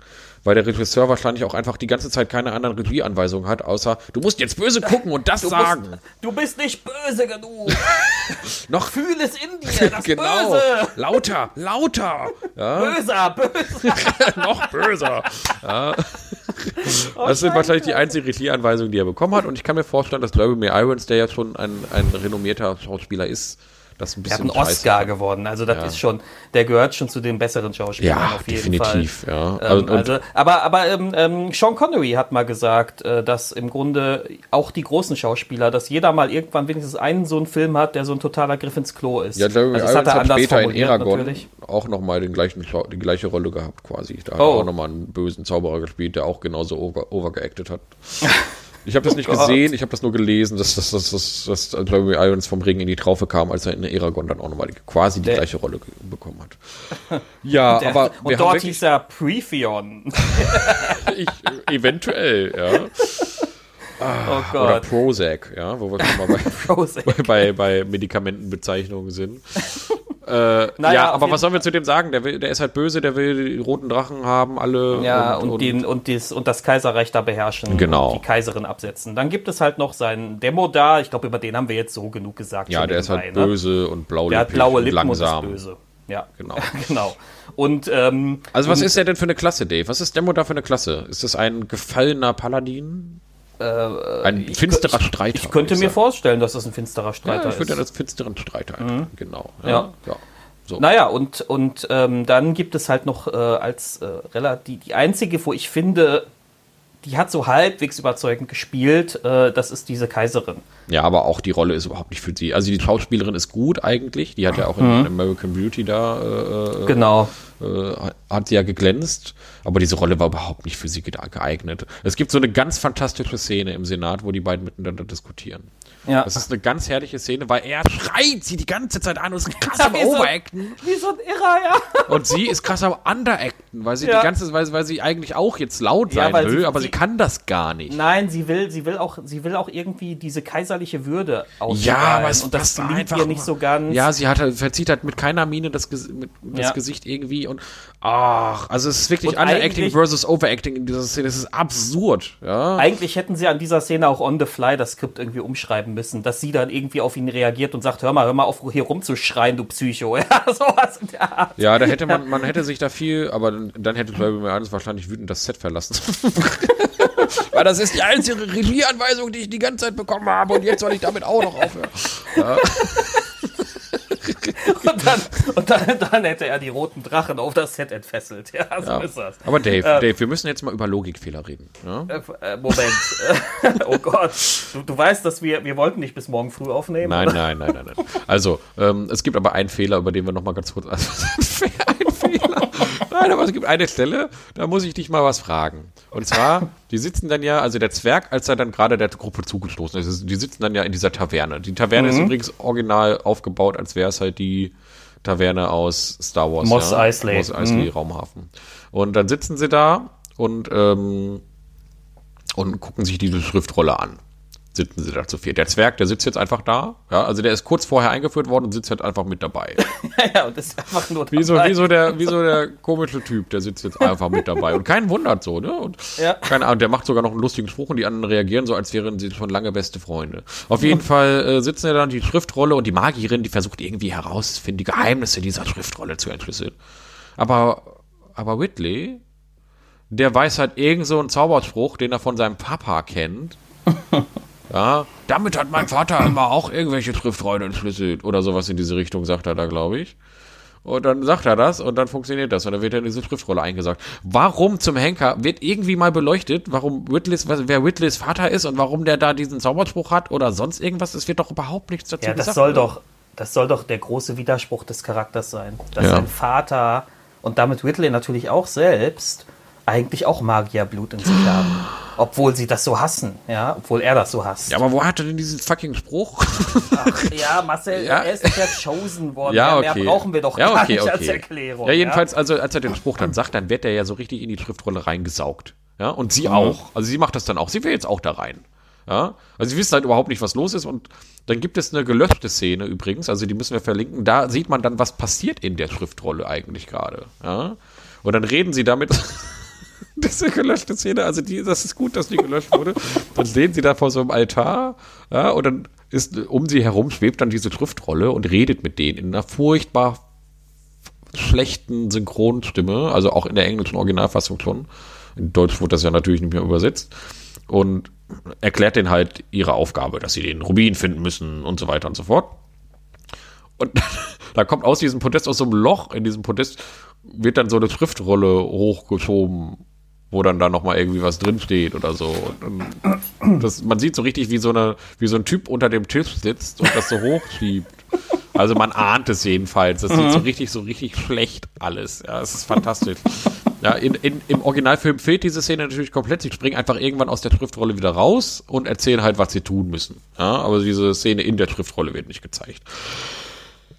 Weil der Regisseur wahrscheinlich auch einfach die ganze Zeit keine anderen Regieanweisungen hat, außer du musst jetzt böse gucken und das Du sagen. bist, du bist nicht böse genug. Noch Fühl es in dir, das genau. Böse. Lauter, lauter. Ja, Böser, böser. noch böser. Ja. Das sind wahrscheinlich die einzigen Regieanweisungen, die er bekommen hat. Und ich kann mir vorstellen, dass Jeremy Irons, der ja schon ein, ein renommierter Schauspieler ist, Das ist ein Der hat bisschen einen Oscar scheiße. geworden. Also das Ja. ist schon, der gehört schon zu den besseren Schauspielern Ja, auf jeden definitiv, Fall. ja. Ähm, Also- und- also, aber aber ähm, ähm, Sean Connery hat mal gesagt, äh, dass im Grunde auch die großen Schauspieler, dass jeder mal irgendwann wenigstens einen so einen Film hat, der so ein totaler Griff ins Klo ist. Ja, Jeremy Also das Irons hat, später in Eragon natürlich. auch nochmal den gleichen, Schau- die gleiche Rolle gehabt quasi. Da hat Oh. er auch nochmal einen bösen Zauberer gespielt, der auch genauso over, overgeacted hat. Ich habe das nicht Oh Gott. gesehen, ich habe das nur gelesen, dass, dass, dass, dass, dass Jeremy Irons vom Regen in die Traufe kam, als er in Eragon dann auch nochmal quasi die Der- gleiche Rolle bekommen hat. Ja, Der, aber und dort hieß er Prefion. ich, eventuell, ja. Oh Oder Gott. Prozac, ja, wo wir schon mal bei, bei, bei, bei Medikamentenbezeichnungen sind. Äh, Naja, ja, aber was sollen wir zu dem sagen? Der, will, der ist halt böse, der will die roten Drachen haben, alle. Ja, und, den, und, dies, und das Kaiserreich da beherrschen. Genau. Und die Kaiserin absetzen. Dann gibt es halt noch seinen Demo da. Ich glaube, über den haben wir jetzt so genug gesagt. ja, der ist halt ne? böse und blaulippig Der hat blaue und Lippen und langsam. ist böse. Ja, Genau. genau. Und, ähm, Also was und, ist der denn für eine Klasse, Dave? Was ist Demo da für eine Klasse? Ist das ein gefallener Paladin? Ein finsterer Streiter. Äh, Ich könnte würd mir sagen. vorstellen, dass das ein finsterer Ja, Streiter ich würde ja ist. als finsteren Streiter. Genau. Ja. Ja. ja. So. Naja, und, und ähm, dann gibt es halt noch äh, als äh, relativ die einzige, wo ich finde, die hat so halbwegs überzeugend gespielt, äh, das ist diese Kaiserin. Ja, aber auch die Rolle ist überhaupt nicht für sie. Also die Schauspielerin ist gut eigentlich. Die hat ja auch in American Beauty da äh, äh, Genau. äh, hat sie ja geglänzt, aber diese Rolle war überhaupt nicht für sie ge- geeignet. Es gibt so eine ganz fantastische Szene im Senat, wo die beiden miteinander diskutieren. Ja. Das ist eine ganz herrliche Szene, weil er schreit sie die ganze Zeit an und ist krass am so- Overacten. Wie so ein Irrer, ja. Und sie ist krass am Underacten, weil sie Ja. die ganze, weil, weil sie eigentlich auch jetzt laut Ja, sein weil will, sie- aber sie, sie- kann das gar nicht. Nein, sie will, sie will auch, sie will auch irgendwie diese kaiserliche Würde Ja, ausstrahlen. aber es und das passt gelingt ihr nicht so ganz. Ja, sie hat halt, verzieht halt mit keiner Miene das, mit, das Ja. Gesicht irgendwie und ach, also es ist wirklich Und Underacting versus Overacting in dieser Szene. Das ist absurd, ja. Eigentlich hätten sie an dieser Szene auch on the fly das Skript irgendwie umschreiben müssen, dass sie dann irgendwie auf ihn reagiert und sagt, hör mal, hör mal auf, hier rumzuschreien, du Psycho. Ja, sowas in der Art. Ja, da hätte man, man hätte sich da viel, aber dann, dann hätte Jeremy Irons wahrscheinlich wütend das Set verlassen. Weil das ist die einzige Regieanweisung, die ich die ganze Zeit bekommen habe und jetzt soll ich damit auch noch aufhören. Und, dann, und dann, dann hätte er die roten Drachen auf das Set entfesselt. Ja, so Ja. ist das. Aber Dave, Äh, Dave, wir müssen jetzt mal über Logikfehler reden. Ja? Äh, äh, Moment. oh Gott. Du, du weißt, dass wir, wir wollten nicht bis morgen früh aufnehmen. Nein, nein, nein, nein, nein. Also, ähm, es gibt aber einen Fehler, über den wir noch mal ganz kurz. Fehler. Nein, aber es gibt eine Stelle, da muss ich dich mal was fragen. Und zwar, die sitzen dann ja, also der Zwerg, als er dann gerade der Gruppe zugestoßen ist, die sitzen dann ja in dieser Taverne. Die Taverne Mhm. ist übrigens original aufgebaut, als wäre es halt die Taverne aus Star Wars. Mos ja? Eisley. Mos Eisley, Raumhafen. Und dann sitzen sie da und, ähm, und gucken sich diese Schriftrolle an. Sitzen sie da zu viert. Der Zwerg, der sitzt jetzt einfach da. Ja, also der ist kurz vorher eingeführt worden und sitzt halt einfach mit dabei. ja, und das ist einfach nur Wie so, dabei. wie so, der, wie so der komische Typ, der sitzt jetzt einfach mit dabei. Und keinen wundert so, ne? Und Ja. keine Ahnung, der macht sogar noch einen lustigen Spruch und die anderen reagieren so, als wären sie schon lange beste Freunde. Auf jeden Fall äh, sitzen ja dann die Schriftrolle und die Magierin, die versucht irgendwie herauszufinden, die Geheimnisse dieser Schriftrolle zu entschlüsseln. Aber, aber Whitley, der weiß halt irgend so einen Zauberspruch, den er von seinem Papa kennt. Ja, damit hat mein Vater immer auch irgendwelche Schriftrollen entschlüsselt oder sowas in diese Richtung, sagt er da, glaube ich. Und dann sagt er das und dann funktioniert das und dann wird er in diese Schriftrolle eingesagt. Warum zum Henker wird irgendwie mal beleuchtet, warum Whitleys, wer Whitleys Vater ist und warum der da diesen Zauberspruch hat oder sonst irgendwas? Es wird doch überhaupt nichts dazu Ja, das gesagt. soll oder? doch, das soll doch der große Widerspruch des Charakters sein. Dass Ja. sein Vater und damit Whitley natürlich auch selbst eigentlich auch Magierblut in sich haben. Obwohl sie das so hassen, ja, obwohl er das so hasst. Ja, aber wo hat er denn diesen fucking Spruch? Ach, ja Marcel, Ja. er ist ja chosen worden. Ja, Mehr okay. brauchen wir doch ja, gar okay, nicht okay. als Erklärung. Ja, jedenfalls, also als er den Spruch dann sagt, dann wird er ja so richtig in die Schriftrolle reingesaugt. Ja, und Mhm. sie auch. Also sie macht das dann auch. Sie will jetzt auch da rein. Ja, also sie wissen halt überhaupt nicht, was los ist und dann gibt es eine gelöschte Szene übrigens, also die müssen wir verlinken. Da sieht man dann, was passiert in der Schriftrolle eigentlich gerade. Ja, und dann reden sie damit. Diese gelöschte Szene, also die, das ist gut, dass die gelöscht wurde. Dann stehen sie da vor so einem Altar, ja, und dann ist um sie herum schwebt dann diese Schriftrolle und redet mit denen in einer furchtbar schlechten Synchronstimme, also auch in der englischen Originalfassung schon. In Deutsch wurde das ja natürlich nicht mehr übersetzt. Und erklärt denen halt ihre Aufgabe, dass sie den Rubin finden müssen und so weiter und so fort. Und da kommt aus diesem Podest, aus so einem Loch in diesem Podest, wird dann so eine Schriftrolle hochgeschoben, wo dann da nochmal irgendwie was drinsteht oder so. Und, und das, man sieht so richtig, wie so, eine, wie so ein Typ unter dem Tisch sitzt und das so hochschiebt. Also man ahnt es jedenfalls. Das sieht so richtig, so richtig schlecht alles. Ja, es ist fantastisch. Ja, in, in, im Originalfilm fehlt diese Szene natürlich komplett. Sie springen einfach irgendwann aus der Schriftrolle wieder raus und erzählen halt, was sie tun müssen. Ja, aber diese Szene in der Schriftrolle wird nicht gezeigt.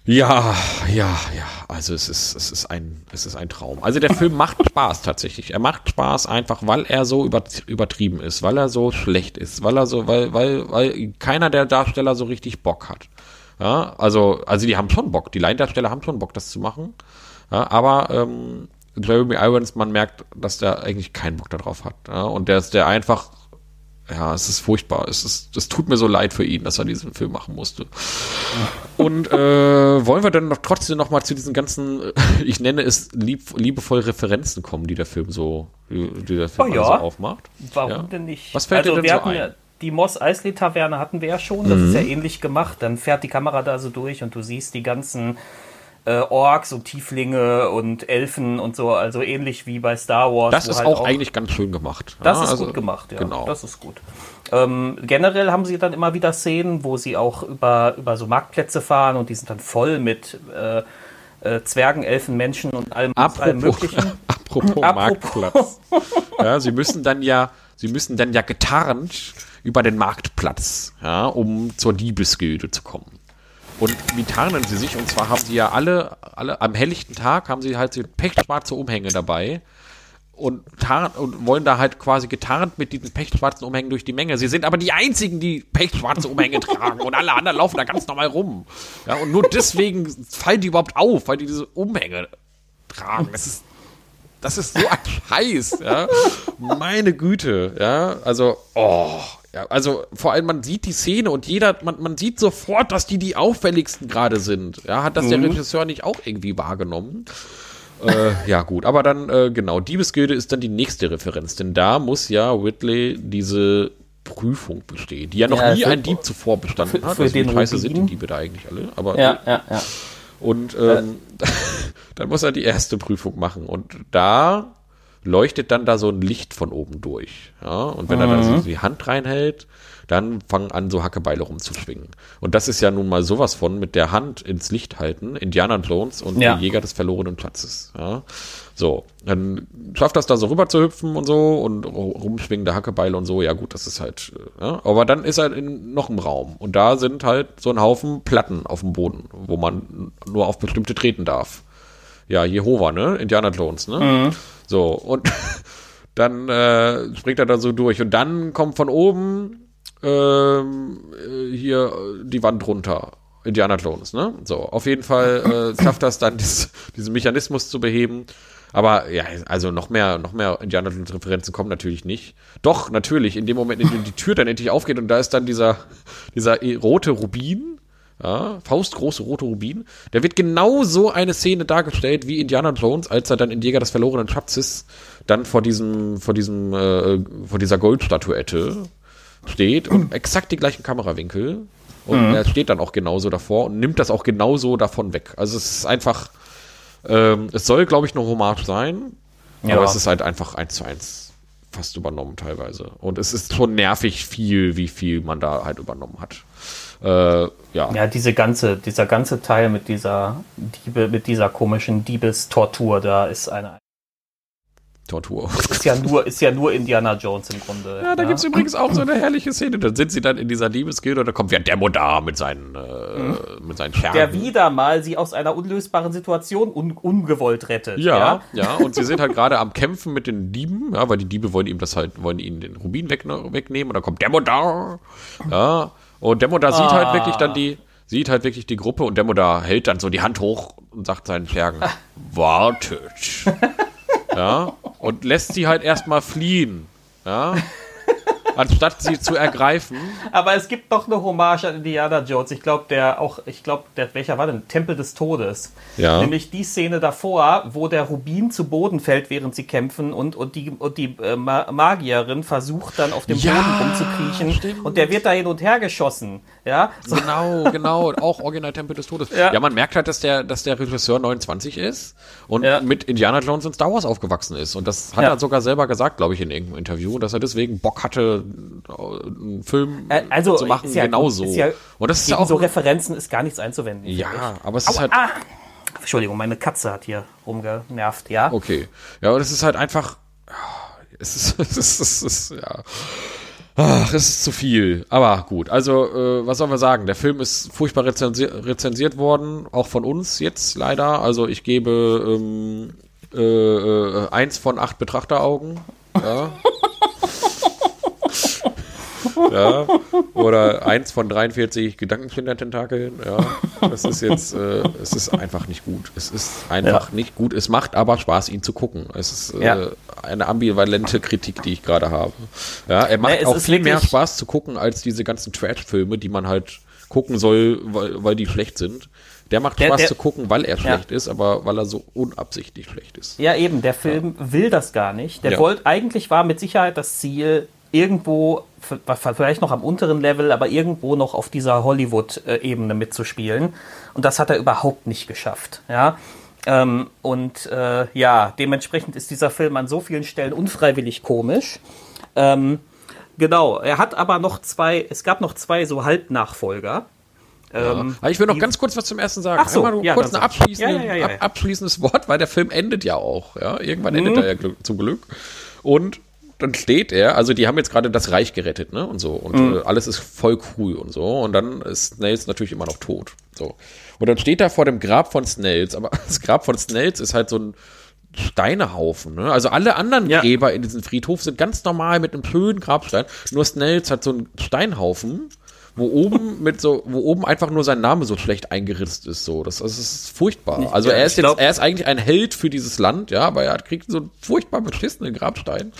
Ja, ja, ja. Also es ist, es ist ein, es ist ein Traum. Also der Film macht Spaß tatsächlich. Er macht Spaß einfach, weil er so über, übertrieben ist, weil er so schlecht ist, weil er so, weil, weil, weil keiner der Darsteller so richtig Bock hat. Ja, also, also die haben schon Bock. Die Laiendarsteller haben schon Bock, das zu machen. Ja, aber ähm, Jeremy Irons, man merkt, dass der eigentlich keinen Bock darauf hat. Ja, und der ist der einfach, ja, es ist furchtbar. Es ist, es tut mir so leid für ihn, dass er diesen Film machen musste. Und äh, wollen wir dann noch trotzdem noch mal zu diesen ganzen, äh, ich nenne es lieb, liebevoll Referenzen kommen, die der Film so, die, die der Film Oh ja. so aufmacht? Warum Ja. denn nicht? Was fällt dir denn wir so hatten ein? Ja, die Moss Eisley Taverne hatten wir ja schon. Das ist ja ähnlich gemacht. Dann fährt die Kamera da so durch und du siehst die ganzen äh, Orks und Tieflinge und Elfen und so. Also ähnlich wie bei Star Wars. Das ist halt auch, eigentlich ganz schön gemacht. Das Ja, ist also, gut gemacht, ja. Genau. Das ist gut. Ähm, generell haben sie dann immer wieder Szenen, wo sie auch über, über so Marktplätze fahren und die sind dann voll mit äh, äh, Zwergen, Elfen, Menschen und allem, allem Apropos, möglichen. apropos Apropos. Marktplatz. Ja, sie müssen dann ja, sie müssen dann ja getarnt über den Marktplatz, ja, um zur Diebesgilde zu kommen. Und wie tarnen sie sich? Und zwar haben sie ja alle, alle am helllichten Tag haben sie halt so pechschwarze Umhänge dabei und, tarn, und wollen da halt quasi getarnt mit diesen pechschwarzen Umhängen durch die Menge. Sie sind aber die einzigen, die pechschwarze Umhänge tragen und alle anderen laufen da ganz normal rum. Ja, und nur deswegen fallen die überhaupt auf, weil die diese Umhänge tragen. Das ist das ist so ein Scheiß, ja. Meine Güte, ja. Also, oh, ja, also vor allem man sieht die Szene und jeder, man, man sieht sofort, dass die die auffälligsten gerade sind. Ja, hat das der Regisseur nicht auch irgendwie wahrgenommen? äh, ja, gut, aber dann, äh, genau, Diebesgilde ist dann die nächste Referenz, denn da muss ja Whitley diese Prüfung bestehen, die ja noch Ja, nie ein Dieb zuvor bestanden für- hat. für Also den scheiße sind die. Diebe da eigentlich alle? Aber Ja, ja, ja. und ähm, dann muss er die erste Prüfung machen. Und da leuchtet dann da so ein Licht von oben durch. Ja? Und wenn er dann so die Hand reinhält, dann fangen an, so Hackebeile rumzuschwingen. Und das ist ja nun mal sowas von mit der Hand ins Licht halten, Indiana Jones und Ja. der Jäger des verlorenen Platzes. Ja? So, dann schafft das da so rüber zu hüpfen und so und ru- rumschwingende Hackebeile und so. Ja gut, das ist halt, ja. Aber dann ist er in noch einem Raum und da sind halt so ein Haufen Platten auf dem Boden, wo man nur auf bestimmte treten darf. Ja, Jehova, ne? Indiana Jones, ne? So, und dann äh, springt er da so durch und dann kommt von oben äh, hier die Wand runter. Indiana Jones, ne? So, auf jeden Fall äh, schafft das dann, dies, diesen Mechanismus zu beheben. Aber ja, also noch mehr, noch mehr Indiana Jones Referenzen kommen natürlich nicht. Doch, natürlich, in dem Moment, in dem die Tür dann endlich aufgeht und da ist dann dieser, dieser eh- rote Rubin, ja, faustgroße rote Rubin, der wird genau so eine Szene dargestellt wie Indiana Jones, als er dann in Jäger des verlorenen Schatzes dann vor diesem, vor diesem, äh, vor dieser Goldstatuette steht und exakt die gleichen Kamerawinkel. Und er steht dann auch genauso davor und nimmt das auch genauso davon weg. Also es ist einfach, ähm, es soll, glaube ich, eine Hommage sein, Ja. aber es ist halt einfach eins zu eins fast übernommen teilweise. Und es ist schon nervig viel, wie viel man da halt übernommen hat. Äh, ja. Ja, diese ganze, dieser ganze Teil mit dieser Diebe, mit dieser komischen Diebestortur, da ist eine. Tortur. Ist ja nur, ist ja nur Indiana Jones im Grunde. Ja, da ne? gibt's übrigens auch so eine herrliche Szene. Dann sind sie dann in dieser Liebesgilde und da kommt ja Demo da mit seinen, äh, mit seinen Scherben. der wieder mal sie aus einer unlösbaren Situation un ungewollt rettet. Ja, ja, und sie sind halt gerade am Kämpfen mit den Dieben, ja, weil die Diebe wollen ihm das halt, wollen ihnen den Rubin weg, wegnehmen und dann kommt Demodar. Ja, und Demodar sieht halt wirklich dann die, sieht halt wirklich die Gruppe und Demodar hält dann so die Hand hoch und sagt seinen Schergen, wartet. Ja, und lässt sie halt erstmal fliehen. Ja. anstatt sie zu ergreifen. Aber es gibt noch eine Hommage an Indiana Jones. Ich glaube, der auch, ich glaube, der, welcher war denn? Tempel des Todes. Ja. Nämlich die Szene davor, wo der Rubin zu Boden fällt, während sie kämpfen und, und die, und die äh, Ma- Magierin versucht dann auf dem Ja, Boden rumzukriechen stimmt. und der wird da hin und her geschossen. Ja, so, Genau, genau. Auch Original Tempel des Todes. Ja. Ja. man merkt halt, dass der, dass der Regisseur 29 ist und Ja. mit Indiana Jones und Star Wars aufgewachsen ist. Und das hat Ja. er sogar selber gesagt, glaube ich, in irgendeinem Interview, dass er deswegen Bock hatte, einen Film also zu machen, ja genau gut, ja- und das ist ja auch. so Referenzen ist gar nichts einzuwenden. ja, ich. aber es ist halt. ah. Entschuldigung, meine Katze hat hier rumgenervt, ja. Okay. Ja, aber das ist halt einfach. Es ist, es ist, es ist ja. Ach, es ist zu viel. Aber gut. Also, äh, was sollen wir sagen? Der Film ist furchtbar rezensi rezensiert worden, auch von uns jetzt leider. Also, ich gebe ähm, äh, äh, eins von acht Betrachteraugen. Ja. ja. Oder eins von 43 Gedankenspinner-Tentakeln. Ja. Das ist jetzt, äh, es ist einfach nicht gut. Es ist einfach nicht gut. Es macht aber Spaß, ihn zu gucken. Es ist äh, Ja. eine ambivalente Kritik, die ich gerade habe. Ja, er macht Nee, auch viel mehr Spaß zu gucken als diese ganzen Trash-Filme, die man halt gucken soll, weil, weil die schlecht sind. Der macht Der- Spaß der- zu gucken, weil er schlecht ist, aber weil er so unabsichtlich schlecht ist. Ja, eben, der Film will das gar nicht. Der Ja. wollte, eigentlich war mit Sicherheit das Ziel, irgendwo, vielleicht noch am unteren Level, aber irgendwo noch auf dieser Hollywood-Ebene mitzuspielen. Und das hat er überhaupt nicht geschafft. Ja. Ähm, und äh, ja, dementsprechend ist dieser Film an so vielen Stellen unfreiwillig komisch. Ähm, genau, er hat aber noch zwei, es gab noch zwei so Halbnachfolger. Ähm, ich will noch ganz kurz was zum ersten sagen. Ach so, Einmal ja, kurz ein abschließende, Ja, ja. Ab, abschließendes Wort, weil der Film endet ja auch. Ja? Irgendwann endet Mhm. er ja zum Glück. Und dann steht er, also die haben jetzt gerade das Reich gerettet, ne? Und so. Und Mhm. äh, alles ist voll cool und so. Und dann ist Snells natürlich immer noch tot. So. Und dann steht er vor dem Grab von Snells, aber das Grab von Snells ist halt so ein Steinehaufen. Ne? Also alle anderen Ja. Gräber in diesem Friedhof sind ganz normal mit einem schönen Grabstein. Nur Snells hat so einen Steinhaufen, wo oben mit so, wo oben einfach nur sein Name so schlecht eingeritzt ist. So, das, das ist furchtbar. Also er ist jetzt, er ist eigentlich ein Held für dieses Land, ja, aber er hat, kriegt so einen furchtbar beschissenen Grabstein.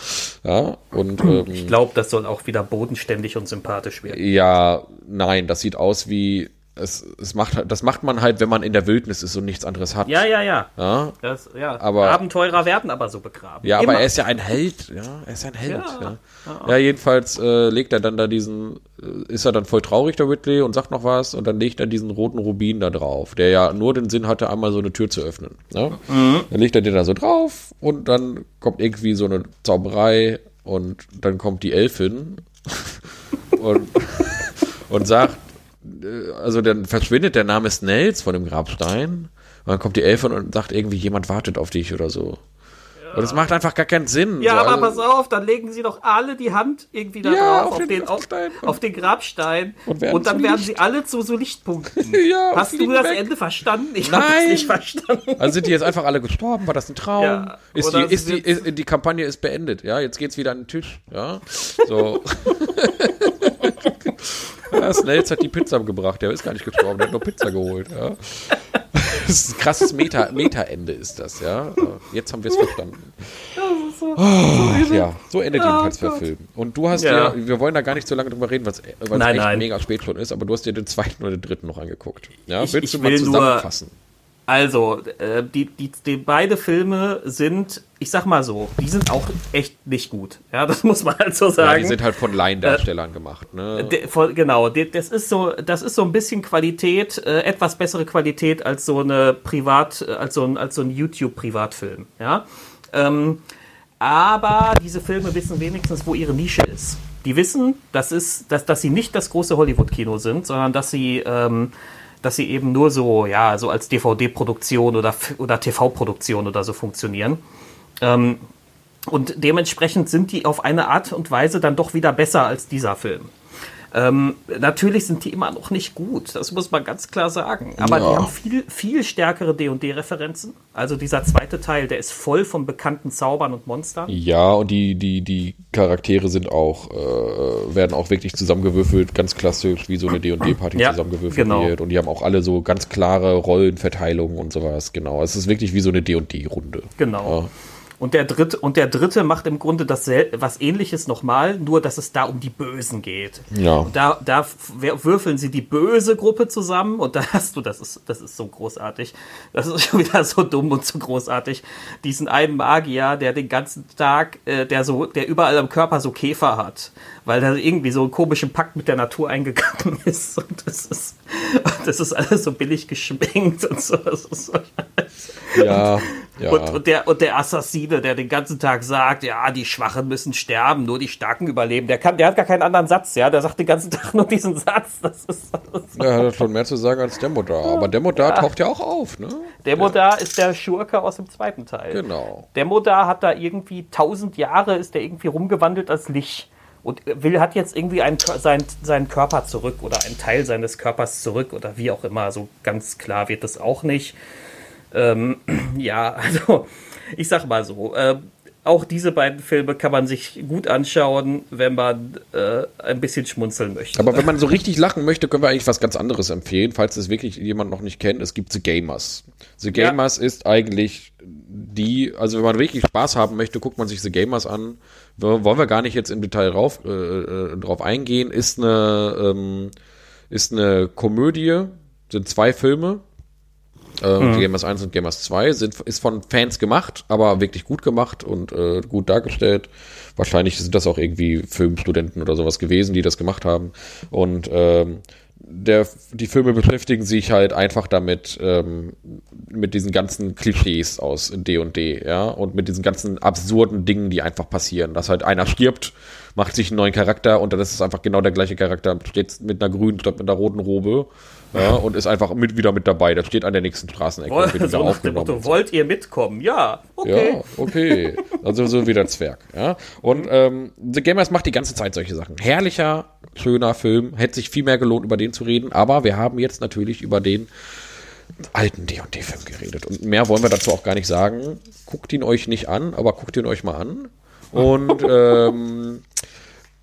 Ja, und ähm, ich glaube, das soll auch wieder bodenständig und sympathisch werden. ja, nein, das sieht aus wie es, es macht, das macht man halt, wenn man in der Wildnis ist und nichts anderes hat. Ja, ja, ja. Ja, Das, ja. Aber- Abenteurer werden aber so begraben. Ja, Immer. aber er ist ja ein Held, ja, er ist ein Held. Ja, Ja. ja. jedenfalls äh, legt er dann da diesen, äh, ist er dann voll traurig, der Whitley, und sagt noch was, und dann legt er diesen roten Rubin da drauf, der ja nur den Sinn hatte, einmal so eine Tür zu öffnen. Ne? Dann legt er den da so drauf, und dann kommt irgendwie so eine Zauberei, und dann kommt die Elfin und, und sagt, also dann verschwindet der Name Snells von dem Grabstein, und dann kommt die Elfin und sagt irgendwie, jemand wartet auf dich oder so. Und das macht einfach gar keinen Sinn. Ja, so, aber also- pass auf, dann legen sie doch alle die Hand irgendwie da Ja, drauf, auf auf, den den, auf, Grabstein. auf den Grabstein. Und Und, dann werden sie alle zu so Lichtpunkten. Ja, Hast du das weg. Ende verstanden? Ich habe Nein. es nicht verstanden. Also sind die jetzt einfach alle gestorben? War das ein Traum? Ja, ist die, ist die, ist, die Kampagne ist beendet, ja? Jetzt geht's wieder an den Tisch, ja? So. ja, Snells hat die Pizza gebracht, der ist gar nicht gestorben, der hat nur Pizza geholt, ja? Das ist ein krasses Meta- Meta-Ende ist das, ja? Jetzt haben wir es verstanden. Oh, ja, so endet jedenfalls der Film. Und du hast Ja. ja, wir wollen da gar nicht so lange drüber reden, weil es weil es Nein, echt nein. mega spät schon ist, aber du hast dir den zweiten oder den dritten noch angeguckt. Ja, Ich- willst ich du mal will nur- zusammenfassen? Also, äh, die, die, die beide Filme sind, ich sag mal so, die sind auch echt nicht gut. Ja, das muss man halt so Ja, sagen. die sind halt von Laiendarstellern gemacht, ne? De, voll, genau, de, das ist so, das ist so ein bisschen Qualität, äh, etwas bessere Qualität als so eine Privat, äh, als so ein, als so ein YouTube-Privatfilm, ja. Ähm, aber diese Filme wissen wenigstens, wo ihre Nische ist. Die wissen, das ist, dass, dass sie nicht das große Hollywood-Kino sind, sondern dass sie, ähm, dass sie eben nur so, ja, so als DVD-Produktion oder, oder TV-Produktion oder so funktionieren. Ähm, und dementsprechend sind die auf eine Art und Weise dann doch wieder besser als dieser Film. Ähm, natürlich sind die immer noch nicht gut, das muss man ganz klar sagen. Aber Ja. die haben viel, viel stärkere D&D-Referenzen. Also dieser zweite Teil, der ist voll von bekannten Zaubern und Monstern. Ja, und die, die, die Charaktere sind auch, äh, werden auch wirklich zusammengewürfelt, ganz klassisch, wie so eine D&D-Party Ja, zusammengewürfelt genau. wird. Und die haben auch alle so ganz klare Rollenverteilungen und sowas, genau. Es ist wirklich wie so eine D&D-Runde. Genau. Und der dritte, und der dritte macht im Grunde das was ähnliches nochmal, nur dass es da um die Bösen geht. Ja. Und da, da würfeln sie die böse Gruppe zusammen und da hast du, das ist, das ist so großartig. Das ist schon wieder so dumm und so großartig. Diesen einen Magier, der den ganzen Tag, äh, der so, der überall am Körper so Käfer hat, weil er irgendwie so einen komischen Pakt mit der Natur eingegangen ist. Und das ist, das ist alles so billig geschminkt und so. Das ist so Ja, ja. und, und, der, und der Assassine, der den ganzen Tag sagt, ja, die Schwachen müssen sterben, nur die Starken überleben, der, kann, der hat gar keinen anderen Satz, ja, der sagt den ganzen Tag nur diesen Satz. Das ist, das ist er hat schon mehr zu sagen als Demodar. Aber Demodar taucht ja auch auf, ne? Demodar ist der Schurke aus dem zweiten Teil. Genau. Demodar hat da irgendwie tausend Jahre, ist der irgendwie rumgewandelt als Licht. Und will, hat jetzt irgendwie einen, sein, seinen Körper zurück oder einen Teil seines Körpers zurück oder wie auch immer. So ganz klar wird das auch nicht. Ähm, ja, also ich sag mal so, äh, auch diese beiden Filme kann man sich gut anschauen, wenn man äh, ein bisschen schmunzeln möchte. Aber wenn man so richtig lachen möchte, können wir eigentlich was ganz anderes empfehlen, falls es wirklich jemand noch nicht kennt. Es gibt The Gamers. The Ja. Gamers ist eigentlich die, also wenn man richtig Spaß haben möchte, guckt man sich The Gamers an. Wollen wir gar nicht jetzt im Detail drauf, äh, äh, drauf eingehen. Ist eine, ähm, ist eine Komödie, sind zwei Filme. Äh, Die Gamers 1 und Gamers 2 sind, ist von Fans gemacht, aber wirklich gut gemacht und äh, gut dargestellt. Wahrscheinlich sind das auch irgendwie Filmstudenten oder sowas gewesen, die das gemacht haben. Und ähm, der, die Filme beschäftigen sich halt einfach damit, ähm, mit diesen ganzen Klischees aus D&D, ja, und mit diesen ganzen absurden Dingen, die einfach passieren. Dass halt einer stirbt, macht sich einen neuen Charakter und dann ist es einfach genau der gleiche Charakter, steht mit einer grünen statt mit einer roten Robe, ja, und ist einfach mit, wieder mit dabei. Der steht an der nächsten Straßenecke und wird wieder so aufgenommen. Motto, wollt ihr mitkommen? Ja, okay. Ja, okay. Also so wie der Zwerg. Ja. Und ähm, The Gamers macht die ganze Zeit solche Sachen. Herrlicher, schöner Film. Hätte sich viel mehr gelohnt, über den zu reden. Aber wir haben jetzt natürlich über den alten D&D-Film geredet. Und mehr wollen wir dazu auch gar nicht sagen. Guckt ihn euch nicht an, aber guckt ihn euch mal an. Und ähm,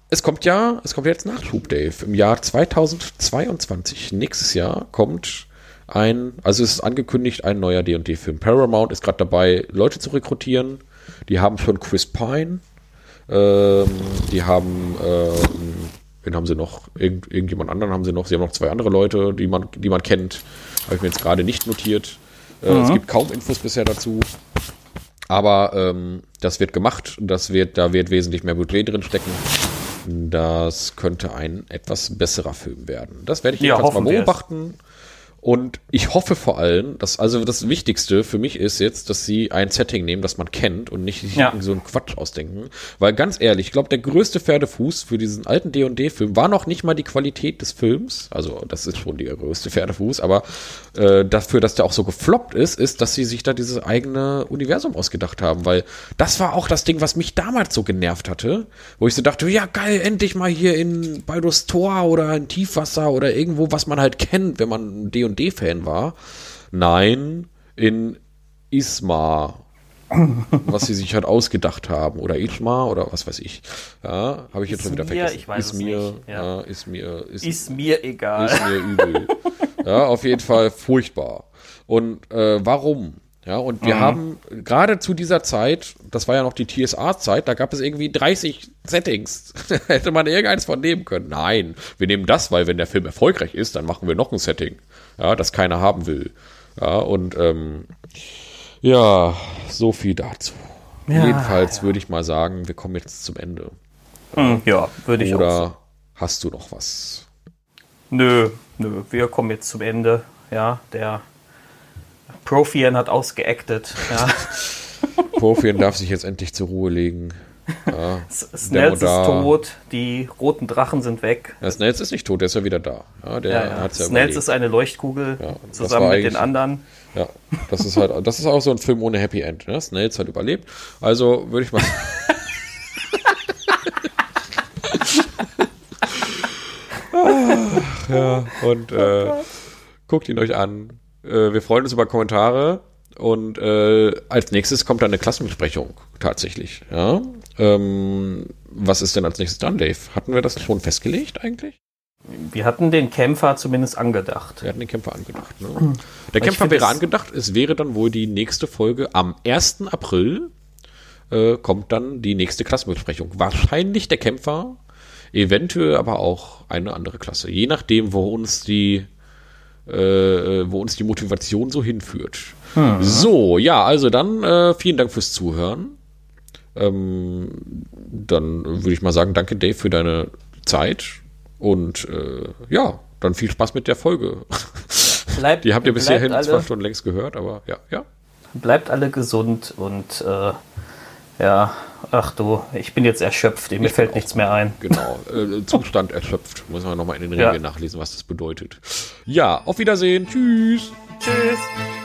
es kommt ja, es kommt jetzt Nachschub, Dave. Im Jahr 2022, nächstes Jahr, kommt ein, also es ist angekündigt, ein neuer D&D-Film. Paramount ist gerade dabei, Leute zu rekrutieren. Die haben schon Chris Pine. Ähm, die haben, ähm, wen haben sie noch? Irgend, irgendjemand anderen haben sie noch. Sie haben noch zwei andere Leute, die man, die man kennt. Habe ich mir jetzt gerade nicht notiert. Äh, Es gibt kaum Infos bisher dazu. Aber ähm, das wird gemacht. Das wird, da wird wesentlich mehr Budget drin stecken. Das könnte ein etwas besserer Film werden. Das werde ich Ja, jedenfalls mal beobachten. Und ich hoffe vor allem, dass, also das Wichtigste für mich ist jetzt, dass sie ein Setting nehmen, das man kennt und nicht sich Ja. irgendwie so einen Quatsch ausdenken. Weil ganz ehrlich, ich glaube, der größte Pferdefuß für diesen alten D&D-Film war noch nicht mal die Qualität des Films. Also das ist schon der größte Pferdefuß, aber äh, dafür, dass der auch so gefloppt ist, ist, dass sie sich da dieses eigene Universum ausgedacht haben. Weil das war auch das Ding, was mich damals so genervt hatte, wo ich so dachte, ja geil, endlich mal hier in Baldur's Tor oder in Tiefwasser oder irgendwo, was man halt kennt, wenn man ein D&D-Fan war. Nein, in Ismar, was sie sich halt ausgedacht haben. Oder Ismar oder was weiß ich. Ja, habe ich jetzt schon wieder vergessen. ich weiß es Ismir, nicht, ja. ja. Ismir, ist, Ist mir egal. ist mir übel. ja, auf jeden Fall furchtbar. Und äh, warum? Ja, und Mhm. wir haben gerade zu dieser Zeit, das war ja noch die TSA-Zeit, da gab es irgendwie 30 Settings. Hätte man irgendeins von nehmen können. Nein, wir nehmen das, weil wenn der Film erfolgreich ist, dann machen wir noch ein Setting, ja, das keiner haben will. Ja, und ähm, ja, so viel dazu. Ja, Jedenfalls würde ich mal sagen, wir kommen jetzt zum Ende. Hm, ja, würde ich auch. Oder hast du noch was? Nö, nö, wir kommen jetzt zum Ende. Ja, der Profian hat ausgeactet. Ja. Profian darf sich jetzt endlich zur Ruhe legen. Ja, Snells ist tot, die roten Drachen sind weg. Ja, Snells ist nicht tot, der ist ja wieder da. Ja, der Ja, ja. Snells überlebt. ist eine Leuchtkugel zusammen mit den anderen. Ja, das ist halt, das ist auch so ein Film ohne Happy End. Ne? Snells hat überlebt. Also würde ich mal. Ach, ja, und äh, guckt ihn euch an. Äh, wir freuen uns über Kommentare. Und äh, als nächstes kommt dann eine Klassenbesprechung tatsächlich. Ja? Ähm, was ist denn als nächstes dran, Dave? Hatten wir das schon festgelegt eigentlich? Wir hatten den Kämpfer zumindest angedacht. Wir hatten den Kämpfer angedacht. Ne? Der ich Kämpfer wäre angedacht. Es wäre dann wohl die nächste Folge am 1. April. äh, kommt dann die nächste Klassenbesprechung. Wahrscheinlich der Kämpfer, eventuell aber auch eine andere Klasse. Je nachdem, wo uns die, äh, wo uns die Motivation so hinführt. So, ja, also dann äh, vielen Dank fürs Zuhören. Ähm, dann würde ich mal sagen, danke Dave für deine Zeit und äh, ja, dann viel Spaß mit der Folge. Bleibt, Die habt ihr bisher hin zwar alle, schon längst gehört, aber ja, ja. bleibt alle gesund und äh, ja, ach du, ich bin jetzt erschöpft, mir fällt nichts mehr ein. Genau, äh, Zustand erschöpft. Muss man nochmal in den Ja. Regeln nachlesen, was das bedeutet. Ja, auf Wiedersehen. Tschüss. Tschüss.